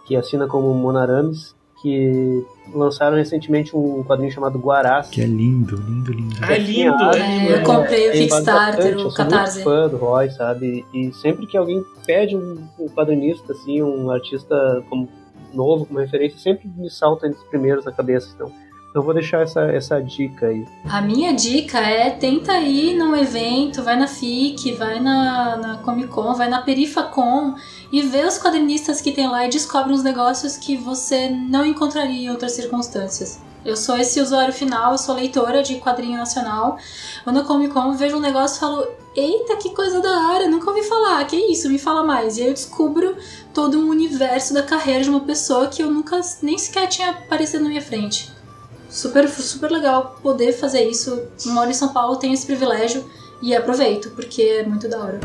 que assina como Monarames, que lançaram recentemente um quadrinho chamado Guarás. Que é lindo, lindo, lindo. Ah, é lindo, é, lindo. É, eu comprei o Kickstarter, o Catarse. Eu sou muito fã do Roy, sabe? E sempre que alguém pede um, um quadrinista, assim, um artista como novo, como referência, sempre me salta entre os primeiros na cabeça. Então, Eu vou deixar essa, essa dica aí. A minha dica é tenta ir num evento, vai na FIC, vai na, na Comic Con, vai na Perifacon e vê os quadrinistas que tem lá e descobre uns negócios que você não encontraria em outras circunstâncias. Eu sou esse usuário final, eu sou leitora de quadrinho nacional. Quando eu Comic Con, vejo um negócio e falo: Eita, que coisa da hora, nunca ouvi falar, que isso, me fala mais. E aí eu descubro todo um universo da carreira de uma pessoa que eu nunca nem sequer tinha aparecido na minha frente. Super, super legal poder fazer isso. Moro em São Paulo, tenho esse privilégio e aproveito, porque é muito da hora.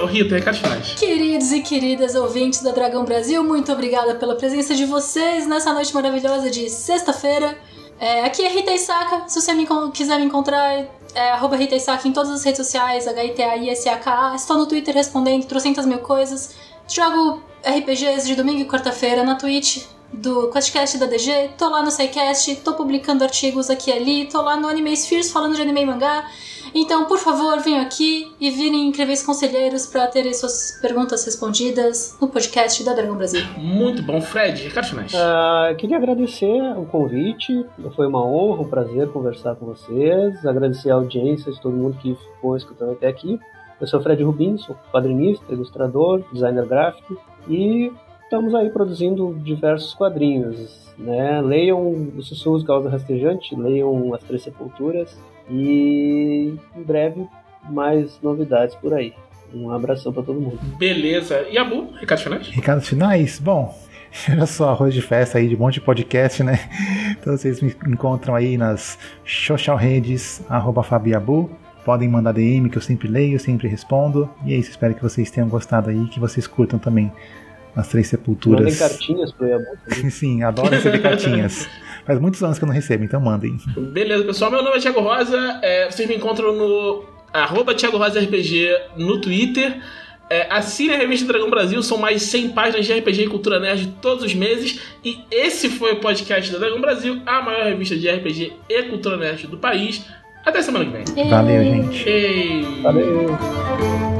Ô Rita, recados finais. Queridos e queridas ouvintes da Dragão Brasil, muito obrigada pela presença de vocês nessa noite maravilhosa de sexta-feira. É, aqui é Rita Isaka, se você me, quiser me encontrar, é arroba Rita Isaka em todas as redes sociais, H-I-T-A-I-S-A-K-A. Estou no Twitter respondendo trocentas mil coisas. Jogo RPGs de domingo e quarta-feira na Twitch, do Questcast da DG, tô lá no SciCast, tô publicando artigos aqui e ali, tô lá no Anime Spheres falando de anime e mangá. Então, por favor, venham aqui e virem incríveis conselheiros para terem suas perguntas respondidas no podcast da Dragão Brasil. Muito bom, Fred, Ricardo Finais. Uh, queria agradecer o convite, foi uma honra, um prazer conversar com vocês, agradecer a audiência de todo mundo que ficou escutando até aqui. Eu sou Fred Rubin, sou quadrinista, ilustrador, designer gráfico e estamos aí produzindo diversos quadrinhos. Né? Leiam O Sussurros Causa Rastejante, leiam As Três Sepulturas e em breve mais novidades por aí. Um abração para todo mundo. Beleza. E a Bu, recados finais? Recados finais? Bom, Olha só, arroz de festa aí de um monte de podcast, né? Então vocês me encontram aí nas social redes, arroba Fabiabu. Podem mandar DM que eu sempre leio, sempre respondo. E é isso, espero que vocês tenham gostado aí, que vocês curtam também as três sepulturas. Mandem cartinhas pro Yabu. Sim, adoro receber cartinhas. Faz muitos anos que eu não recebo, então mandem. Beleza, pessoal. Meu nome é Thiago Rosa. É, vocês me encontram no arroba Thiago Rosa RPG no Twitter. É, assine a revista Dragão Brasil, são mais 100 páginas de RPG e cultura nerd todos os meses. E esse foi o podcast da Dragão Brasil, a maior revista de RPG e cultura nerd do país. Até semana que vem. Valeu, gente. Ei. Valeu.